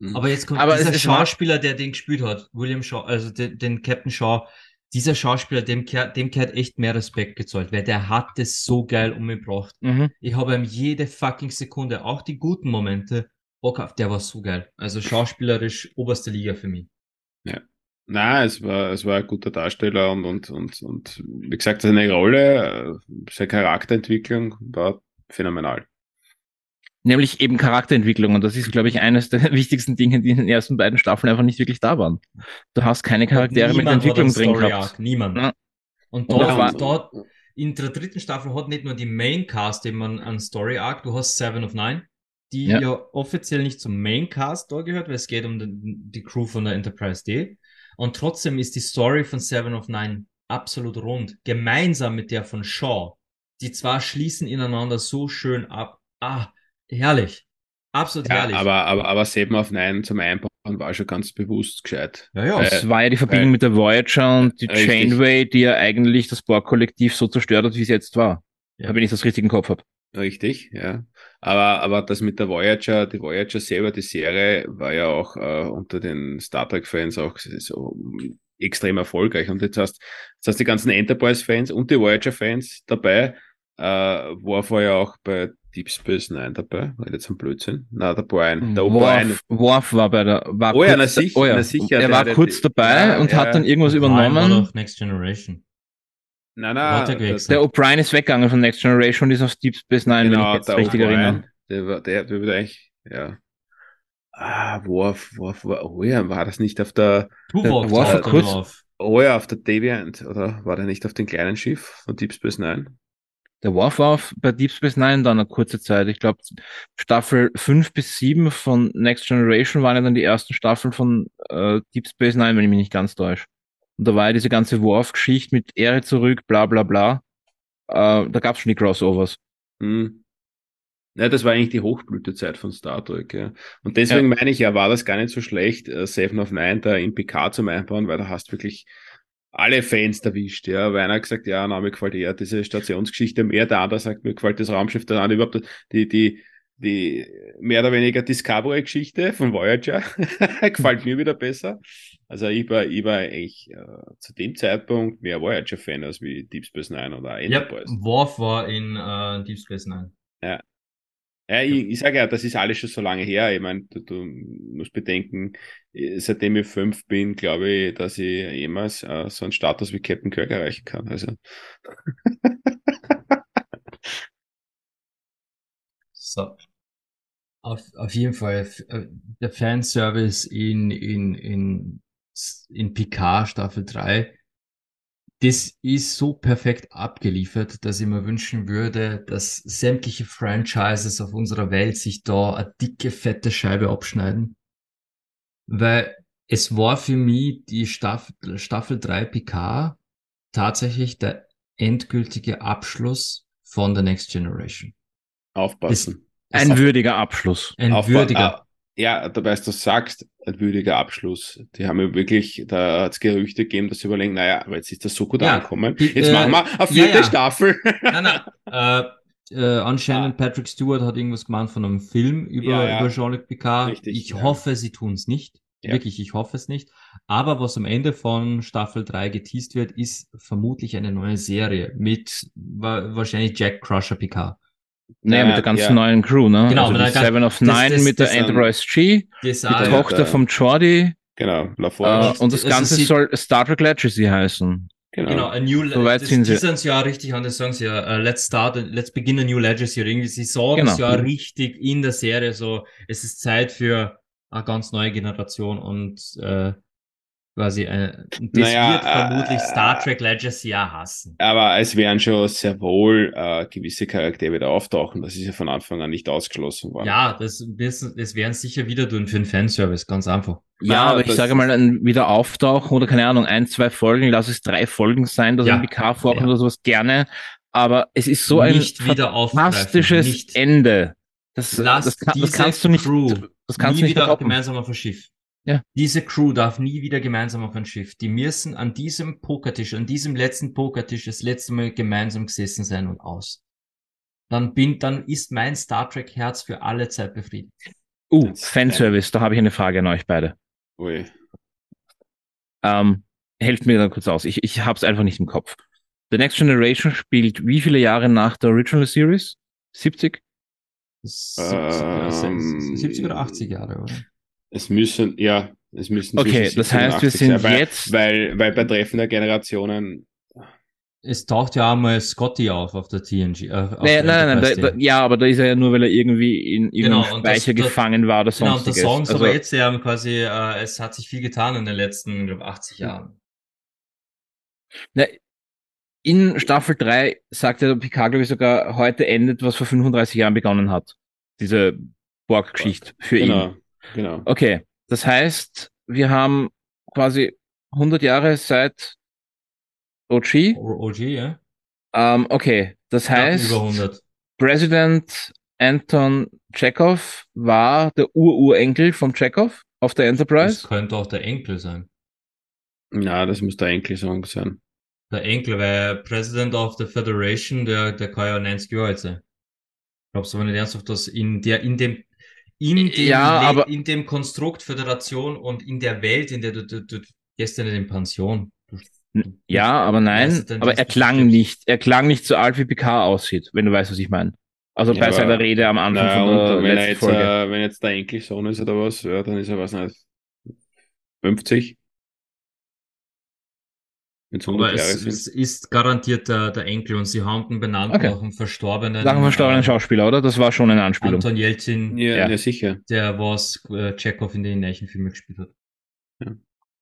Mhm. Aber jetzt kommt Aber dieser Schauspieler, der den gespielt hat, William Shaw, also den, den Captain Shaw, dieser Schauspieler, dem kehrt, dem kehrt echt mehr Respekt gezollt, weil der hat das so geil umgebracht. Mhm. Ich habe ihm jede fucking Sekunde, auch die guten Momente, Bock auf, der war so geil. Also schauspielerisch oberste Liga für mich. Ja. Na, es war, es war ein guter Darsteller und, und, und, und wie gesagt, seine Rolle, äh, seine Charakterentwicklung war phänomenal. Nämlich eben Charakterentwicklung. Und das ist, glaube ich, eines der wichtigsten Dinge, die in den ersten beiden Staffeln einfach nicht wirklich da waren. Du hast keine Charaktere mit Entwicklung drin gehabt. Niemand. Ja. Und dort, und dort, in der dritten Staffel hat nicht nur die Main Cast man an Story Arc, du hast Seven of Nine, die ja, ja offiziell nicht zum Main Cast da gehört, weil es geht um die, die Crew von der Enterprise D. Und trotzdem ist die Story von Seven of Nine absolut rund. Gemeinsam mit der von Shaw. Die zwei schließen ineinander so schön ab. Ah, herrlich. Absolut ja, herrlich. Aber, aber, aber Seven of Nine zum Einbauen war schon ganz bewusst gescheit. Ja, ja. Es war ja die Verbindung weil, mit der Voyager und die Chainway, die ja eigentlich das Borg-Kollektiv so zerstört hat, wie es jetzt war. Ja. Wenn ich das richtig im Kopf habe. Richtig, ja. Aber, aber das mit der Voyager, die Voyager selber, die Serie, war ja auch äh, unter den Star Trek-Fans auch so extrem erfolgreich. Und jetzt hast, jetzt hast die ganzen Enterprise-Fans und die Voyager-Fans dabei. Äh, Worf war ja auch bei Deep Space Nine dabei, war jetzt ein Blödsinn. Na, der Brian, der Worf, Worf war bei der, war oh ja, na, sich, oh ja, na sicher. Er war der, kurz dabei ja, und ja, hat dann irgendwas übernommen. War noch Next Generation. Nein, nein. Der O'Brien ist weggegangen von Next Generation und ist auf Deep Space Nine, genau, wenn ich jetzt richtig erinnere. Der, war, der, der wird eigentlich, ja. Ah, Worf, Worf, oh ja, war das nicht auf der, du der Worf war kurz, oh ja, auf der Deviant, oder war der nicht auf dem kleinen Schiff von Deep Space Nine? Der Worf war auf, bei Deep Space Nine dann eine kurze Zeit. Ich glaube, Staffel 5 bis 7 von Next Generation waren ja dann die ersten Staffeln von äh, Deep Space Nine, wenn ich mich nicht ganz täusche. Und da war ja diese ganze Worf-Geschichte mit Ehre zurück, bla bla bla. Äh, da gab es schon die Crossovers. Hm. Ja, das war eigentlich die Hochblütezeit von Star Trek, ja. Und deswegen ja. meine ich ja, war das gar nicht so schlecht, äh, Seven of Nine da in PK zum Einbauen, weil da hast wirklich alle Fans erwischt, ja. Weil einer gesagt, ja, na, mir gefällt eher diese Stationsgeschichte mehr, der andere sagt, mir gefällt das Raumschiff, der andere überhaupt die, die, die mehr oder weniger Discovery-Geschichte von Voyager gefällt mir wieder besser. Also ich war, ich war eigentlich äh, zu dem Zeitpunkt mehr Voyager-Fan als wie Deep Space Nine oder Enterprise. Ja, Worf war in äh, Deep Space Nine. Ja. Ja, ich, ich sage ja, das ist alles schon so lange her. Ich meine, du, du musst bedenken, seitdem ich fünf bin, glaube ich, dass ich jemals äh, so einen Status wie Captain Kirk erreichen kann. Also. so. Auf, auf jeden Fall, äh, der Fanservice in, in, in in Picard Staffel 3, das ist so perfekt abgeliefert, dass ich mir wünschen würde, dass sämtliche Franchises auf unserer Welt sich da eine dicke, fette Scheibe abschneiden. Weil es war für mich die Staffel, Staffel 3 Picard tatsächlich der endgültige Abschluss von The Next Generation. Aufpassen. Das, ein würdiger Abschluss. Ein Aufpa würdiger. Ja, dabei du sagst, ein würdiger Abschluss. Die haben ja wirklich, da hat es Gerüchte gegeben, dass sie überlegen, naja, aber jetzt ist das so gut ja, angekommen. Jetzt äh, machen wir eine vierte ja, ja. Staffel. Nein, nein. Äh, äh, anscheinend. Patrick Stewart hat irgendwas gemeint von einem Film über, über Jean-Luc Picard. Richtig, ich hoffe, sie tun es nicht. Wirklich, ich hoffe es nicht. Aber was am Ende von Staffel 3 geteased wird, ist vermutlich eine neue Serie mit wahrscheinlich Jack Crusher Picard. Naja, mit der ganzen ja. neuen Crew, ne? Genau, also mit der Seven of Nine das, mit das, der Enterprise G, die Tochter vom Jordi. Genau, LaForge. Uh, und das, das Ganze soll Star Trek Legacy heißen. Genau, genau a new so weit das, sind sie. sind ja richtig an, das sagen sie ja, uh, let's start, let's begin a new legacy. Oder irgendwie, sie sagen genau. es ja richtig in der Serie so, es ist Zeit für eine ganz neue Generation und äh, quasi, äh, das naja, wird vermutlich äh, Star Trek Legacy ja hassen. Aber es werden schon sehr wohl äh, gewisse Charaktere wieder auftauchen. Das ist ja von Anfang an nicht ausgeschlossen worden. Ja, das, das, das werden sicher wieder tun für den Fanservice, ganz einfach. Ja, ja aber ich sage mal, ein wieder auftauchen oder keine Ahnung, ein, zwei Folgen, lass es drei Folgen sein, dass ja. ein PK vorkommt ja. oder sowas gerne. Aber es ist so nicht ein fantastisches Ende das, Lass das, kann, das kannst du nicht. Crew das kannst nie du nicht wieder gemeinsam auf ein Schiff. Ja. Diese Crew darf nie wieder gemeinsam auf ein Schiff. Die müssen an diesem Pokertisch, an diesem letzten Pokertisch das letzte Mal gemeinsam gesessen sein und aus. Dann bin, dann ist mein Star Trek Herz für alle Zeit befriedigt. Uh, Fanservice, da habe ich eine Frage an euch beide. Ui. Ähm, helft mir dann kurz aus. Ich, ich habe es einfach nicht im Kopf. The Next Generation spielt wie viele Jahre nach der Original Series? 70? 70, ähm, 70 oder 80 Jahre, oder? Es müssen, ja, es müssen. Okay, das heißt, wir sind sein, jetzt. Weil, weil bei Treffen der Generationen. Es taucht ja einmal Scotty auf auf der TNG. Äh, auf naja, nein, nein, nein, da, da, ja, aber da ist er ja nur, weil er irgendwie in irgendeinem genau, Speicher das, gefangen war oder sonst Genau, und der Songs, also, aber jetzt ja quasi, äh, es hat sich viel getan in den letzten, glaube 80 Jahren. Na, in Staffel 3 sagt der Picard, glaube ich, sogar, heute endet, was vor 35 Jahren begonnen hat. Diese Borg-Geschichte für genau, ihn. Genau. Okay, das heißt, wir haben quasi 100 Jahre seit OG. OG, ja. Ähm, okay, das heißt, über 100. President Anton Chekhov war der Ururenkel vom Chekhov auf der Enterprise. Das könnte auch der Enkel sein. Ja, das muss der Enkel sein. Der Enkel, weil President of the Federation, der, der kann ja 90 Jahre alt sein. Glaubst du aber nicht ernsthaft, dass in der, in dem, in dem, ja, aber, in dem Konstrukt Föderation und in der Welt, in der du, du, du gehst in Pension. Du, du, ja, aber nein, aber er klang nicht, er klang nicht so alt wie Picard aussieht, wenn du weißt, was ich meine. Also ja, bei seiner Rede am Anfang na, von der wenn letzten jetzt, Folge. Äh, wenn jetzt der Enkelsohn ist oder was, ja, dann ist er was nicht 50. Aber es, es, ist garantiert der, der, Enkel und sie haben ihn benannt okay. nach einem verstorbenen. Nach einem verstorbenen äh, Schauspieler, oder? Das war schon eine Anspielung. Anton Jelzin. Ja, ja. ja sicher. Der was äh, Chekhov in den Filmen gespielt hat. Ja.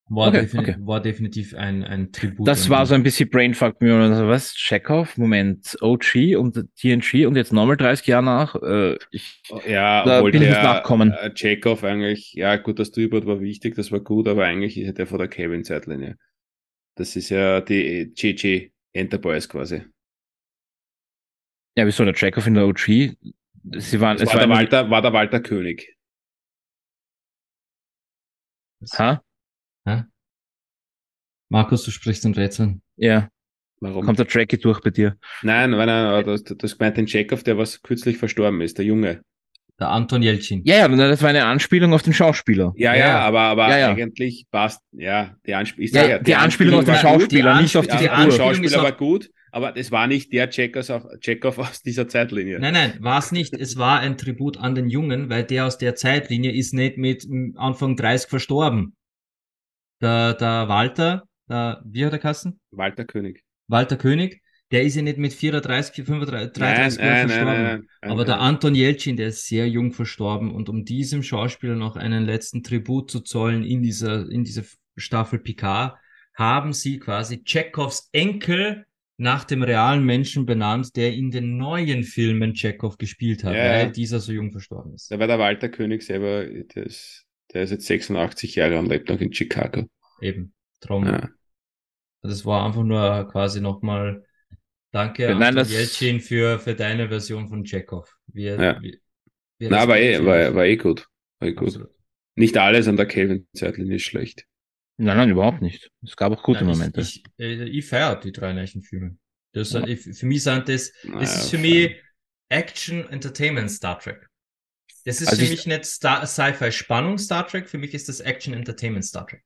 War, okay, defini okay. war definitiv ein, ein Tribut. Das war so ein bisschen Brainfuck mir. Also, was? Chekhov? Moment. OG und TNG und jetzt nochmal 30 Jahre nach? Äh, ich, ja, da obwohl bin der, ich nicht nachkommen. Äh, Chekhov eigentlich, ja, gut, das Tribut war wichtig, das war gut, aber eigentlich ist er der vor der Cabin-Zeitlinie. Das ist ja die GG Enterprise quasi. Ja, wieso der Chekhov in der OG? Sie waren, es war, war, der Walter, war der Walter König. Ha? ha? Markus, du sprichst in Rätseln. Ja. Warum? Kommt der Tracky durch bei dir? Nein, nein, nein, das, das gemeint den Chekhov, der was kürzlich verstorben ist, der Junge. Der Anton Jelchin. Ja, ja, das war eine Anspielung auf den Schauspieler. Ja, ja, ja aber, aber ja, ja. eigentlich passt, ja, die, Ansp ja, ja, die, die Anspielung, auf den Schauspieler, nicht auf die Figur. Der Schauspieler war gut, aber das war nicht der Checkers auf, Checkov aus dieser Zeitlinie. Nein, nein, war es nicht. Es war ein Tribut an den Jungen, weil der aus der Zeitlinie ist nicht mit Anfang 30 verstorben. Der, der Walter, der, wie hat er Kassen? Walter König. Walter König, der ist ja nicht mit 34, 35, 33 nein, nein, verstorben. Nein, Aber der Anton Jelcin, der ist sehr jung verstorben und um diesem Schauspieler noch einen letzten Tribut zu zollen in dieser, in dieser Staffel Picard, haben sie quasi Chekhovs Enkel nach dem realen Menschen benannt, der in den neuen Filmen Chekhov gespielt hat, ja, weil dieser so jung verstorben ist. Da war der Walter König selber, der ist, der ist jetzt 86 Jahre und lebt noch in Chicago. Eben, Traum. Ja. Das war einfach nur quasi nochmal Danke, ja, Nein, das... Jelcin, für, für deine Version von Chekhov. Wir, ja. wir, wir Na, war eh, war, war eh gut. War eh gut. Nicht alles an der Kelvin-Zeitlinie ist schlecht. Nein, nein, überhaupt nicht. Es gab auch gute nein, Momente. Ich, ich, äh, ich feiere die drei Filme. Das, ja. Für mich sind das, das ist für mich Action Entertainment Star Trek. Das ist also für mich nicht Sci-Fi Spannung Star Trek, für mich ist das Action Entertainment Star Trek.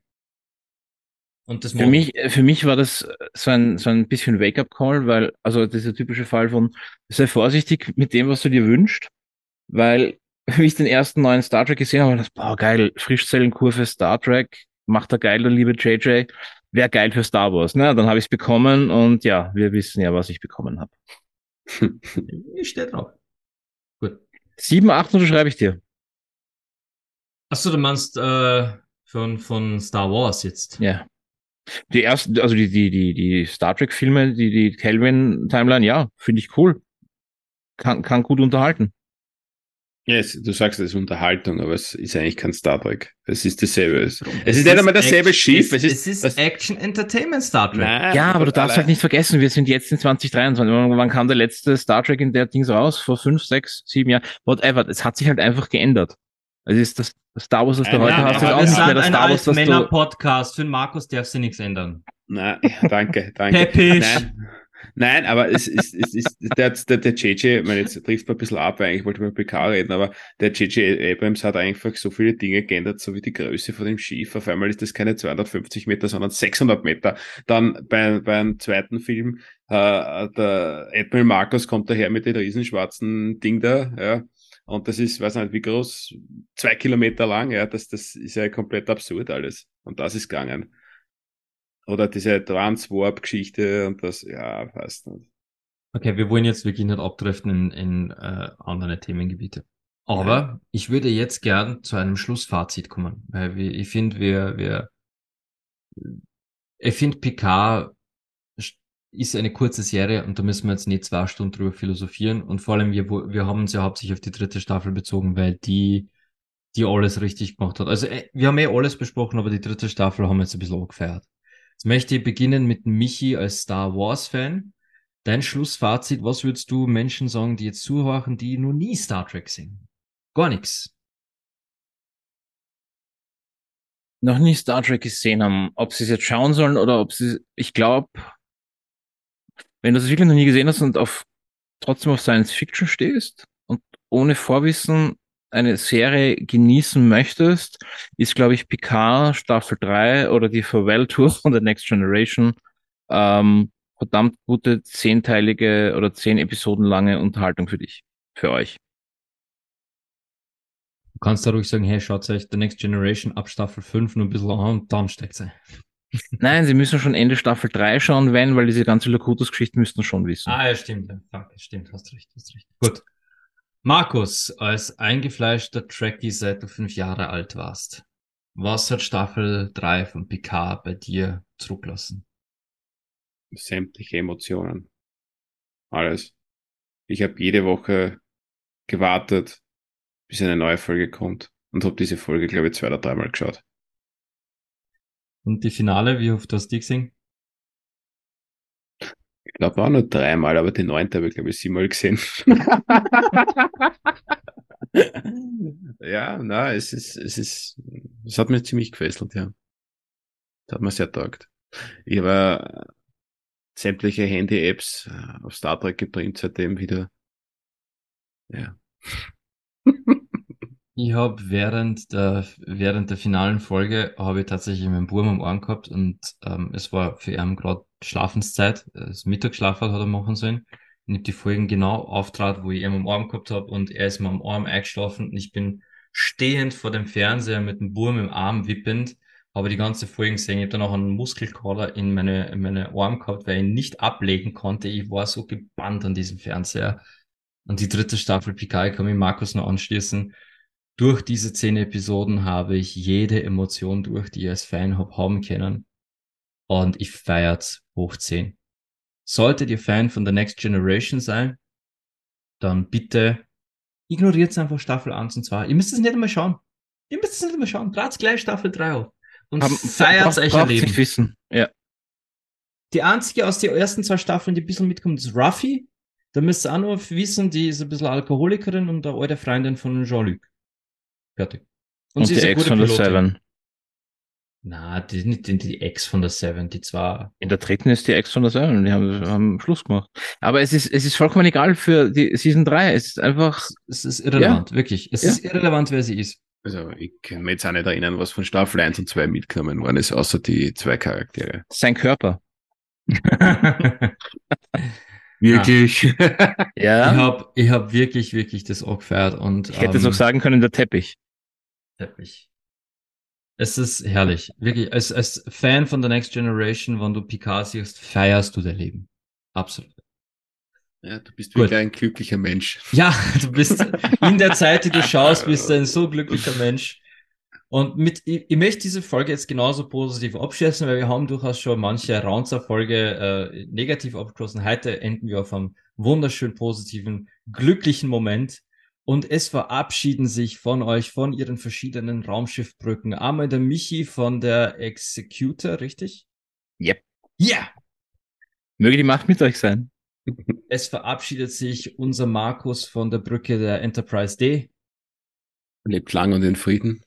Und das für mich, für mich war das so ein, so ein bisschen Wake-up-Call, weil, also dieser typische Fall von, sei vorsichtig mit dem, was du dir wünschst, weil, wie ich den ersten neuen Star Trek gesehen habe, das, boah, geil, Frischzellenkurve Star Trek, macht er geil, der liebe JJ, wäre geil für Star Wars. Na, dann habe ich es bekommen und ja, wir wissen ja, was ich bekommen habe. ich stehe drauf. Gut. Sieben, acht unterschreibe ich dir. Achso, du meinst äh, von, von Star Wars jetzt? Ja. Die ersten, also die, die, die, die Star Trek-Filme, die, die Kelvin-Timeline, ja, finde ich cool. Kann, kann gut unterhalten. Yes, du sagst, es ist Unterhaltung, aber es ist eigentlich kein Star Trek. Es ist dasselbe. Es, es ist nicht einmal dasselbe Schiff. Es, ist, es ist Action Entertainment Star Trek. Nein, ja, aber du darfst halt nicht vergessen, wir sind jetzt in 2023. Wann kam der letzte Star Trek in der Dings raus? Vor fünf, sechs, sieben Jahren? Whatever. Es hat sich halt einfach geändert. Es ist das Star Wars, das du heute hast, ist auch nicht mehr das Star Wars, das du... Männer-Podcast. Für den Markus darf sich nichts ändern. Nein, danke, danke. Peppisch. Nein. Nein, aber es ist, es ist der, der, der JJ, ich meine, jetzt trifft man ein bisschen ab, weil ich wollte über PK reden, aber der JJ Abrams hat einfach so viele Dinge geändert, so wie die Größe von dem Schiff. Auf einmal ist das keine 250 Meter, sondern 600 Meter. Dann bei, beim zweiten Film, äh, der Admiral Marcus kommt daher mit dem riesenschwarzen Ding da, ja. Und das ist, weiß nicht, wie groß, zwei Kilometer lang, ja, das, das ist ja komplett absurd alles. Und das ist gegangen. Oder diese Transwarp-Geschichte und das, ja, weiß nicht. Okay, wir wollen jetzt wirklich nicht abdriften in, in äh, andere Themengebiete. Aber ja. ich würde jetzt gern zu einem Schlussfazit kommen, weil wir, ich finde, wir, wir, ich finde, Picard ist eine kurze Serie und da müssen wir jetzt nicht zwei Stunden drüber philosophieren und vor allem wir, wir haben uns ja hauptsächlich auf die dritte Staffel bezogen, weil die, die alles richtig gemacht hat. Also äh, wir haben eh alles besprochen, aber die dritte Staffel haben wir jetzt ein bisschen angefeiert. Jetzt möchte ich beginnen mit Michi als Star Wars-Fan. Dein Schlussfazit, was würdest du Menschen sagen, die jetzt zuhören, die noch nie Star Trek sehen? Gar nichts. Noch nie Star Trek gesehen haben. Ob sie es jetzt schauen sollen oder ob sie, ich glaube, wenn du es wirklich noch nie gesehen hast und auf, trotzdem auf Science Fiction stehst und ohne Vorwissen eine Serie genießen möchtest, ist, glaube ich, Picard Staffel 3 oder die Farewell Tour von The Next Generation ähm, verdammt gute zehnteilige oder zehn Episoden lange Unterhaltung für dich, für euch. Du kannst da ruhig sagen, hey, schaut euch The Next Generation ab Staffel 5 nur ein bisschen an und dann steckt sie. Nein, sie müssen schon Ende Staffel 3 schauen, wenn, weil diese ganze Locutus-Geschichte müssten schon wissen. Ah, ja, stimmt. Danke, stimmt, hast recht, hast recht. Gut. Markus, als eingefleischter Trekkie seit du fünf Jahre alt warst, was hat Staffel 3 von Picard bei dir zurücklassen? Sämtliche Emotionen. Alles. Ich habe jede Woche gewartet, bis eine neue Folge kommt und habe diese Folge, glaube ich, zwei oder dreimal geschaut. Und die Finale, wie oft hast du die gesehen? Ich glaube auch nur dreimal, aber die neunte habe ich, glaube ich, siebenmal gesehen. ja, na, es ist, es ist, es hat mir ziemlich gefesselt, ja. Das hat mir sehr taugt. Ich habe sämtliche Handy-Apps äh, auf Star Trek gebringt seitdem wieder. Ja. Ich habe während der, während der finalen Folge habe ich tatsächlich meinen Burm am Ohren gehabt und ähm, es war für ihn gerade Schlafenszeit. Das Mittagsschlaf hat er machen sollen. Ich die Folgen genau auftrat, wo ich ihn am Arm gehabt habe und er ist mir am Arm eingeschlafen und ich bin stehend vor dem Fernseher mit dem Burm im Arm wippend, habe die ganze Folge gesehen. Ich habe dann auch einen Muskelkater in meine, in meine Arm gehabt, weil ich ihn nicht ablegen konnte. Ich war so gebannt an diesem Fernseher. Und die dritte Staffel Picard kann mich Markus noch anschließen durch diese zehn Episoden habe ich jede Emotion durch, die ich als Fan habe, haben können. Und ich feiert's hoch zehn. Solltet ihr Fan von The Next Generation sein, dann bitte ignoriert einfach Staffel 1 und 2. Ihr müsst es nicht einmal schauen. Ihr müsst es nicht einmal schauen. Trat's gleich Staffel 3 auf. Und Haben, feiert's euch ein Leben. wissen. Ja. Die einzige aus den ersten zwei Staffeln, die ein bisschen mitkommt, ist Ruffy. Da müsst ihr auch noch wissen, die ist ein bisschen Alkoholikerin und eine alte Freundin von Jean-Luc. Fertig. Und, und sie die ist Ex von der Seven. Na, die, nicht die, die Ex von der Seven, die zwar. In der dritten ist die Ex von der Seven, die haben, haben Schluss gemacht. Aber es ist, es ist vollkommen egal für die Season 3. Es ist einfach. Es ist irrelevant, ja. wirklich. Es ja. ist irrelevant, wer sie ist. Also, ich kann mir jetzt auch nicht erinnern, was von Staffel 1 und 2 mitgenommen worden ist, außer die zwei Charaktere. Sein Körper. Wirklich? ja. Ich habe ich hab wirklich, wirklich das auch gefeiert. Und, ich hätte ähm, es auch sagen können, der Teppich. Teppich. Es ist herrlich. Wirklich, als, als Fan von The Next Generation, wenn du Picard siehst, feierst du dein Leben. Absolut. Ja, du bist wirklich Gut. ein glücklicher Mensch. Ja, du bist in der Zeit, die du schaust, bist du ein so glücklicher Mensch. Und mit, ich, ich möchte diese Folge jetzt genauso positiv abschließen, weil wir haben durchaus schon manche Raunzer-Folge äh, negativ abgeschlossen. Heute enden wir auf einem wunderschön positiven, glücklichen Moment. Und es verabschieden sich von euch, von ihren verschiedenen Raumschiffbrücken. Einmal der Michi von der Executor, richtig? Yep. Ja! Yeah. Möge die Macht mit euch sein. Es verabschiedet sich unser Markus von der Brücke der Enterprise D. Lebt lang und in Frieden.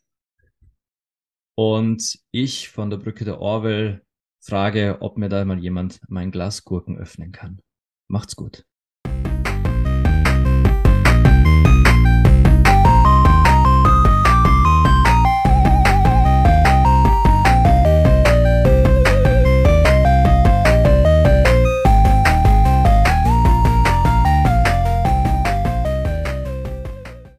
Und ich von der Brücke der Orwell frage, ob mir da mal jemand mein Glas Gurken öffnen kann. Macht's gut.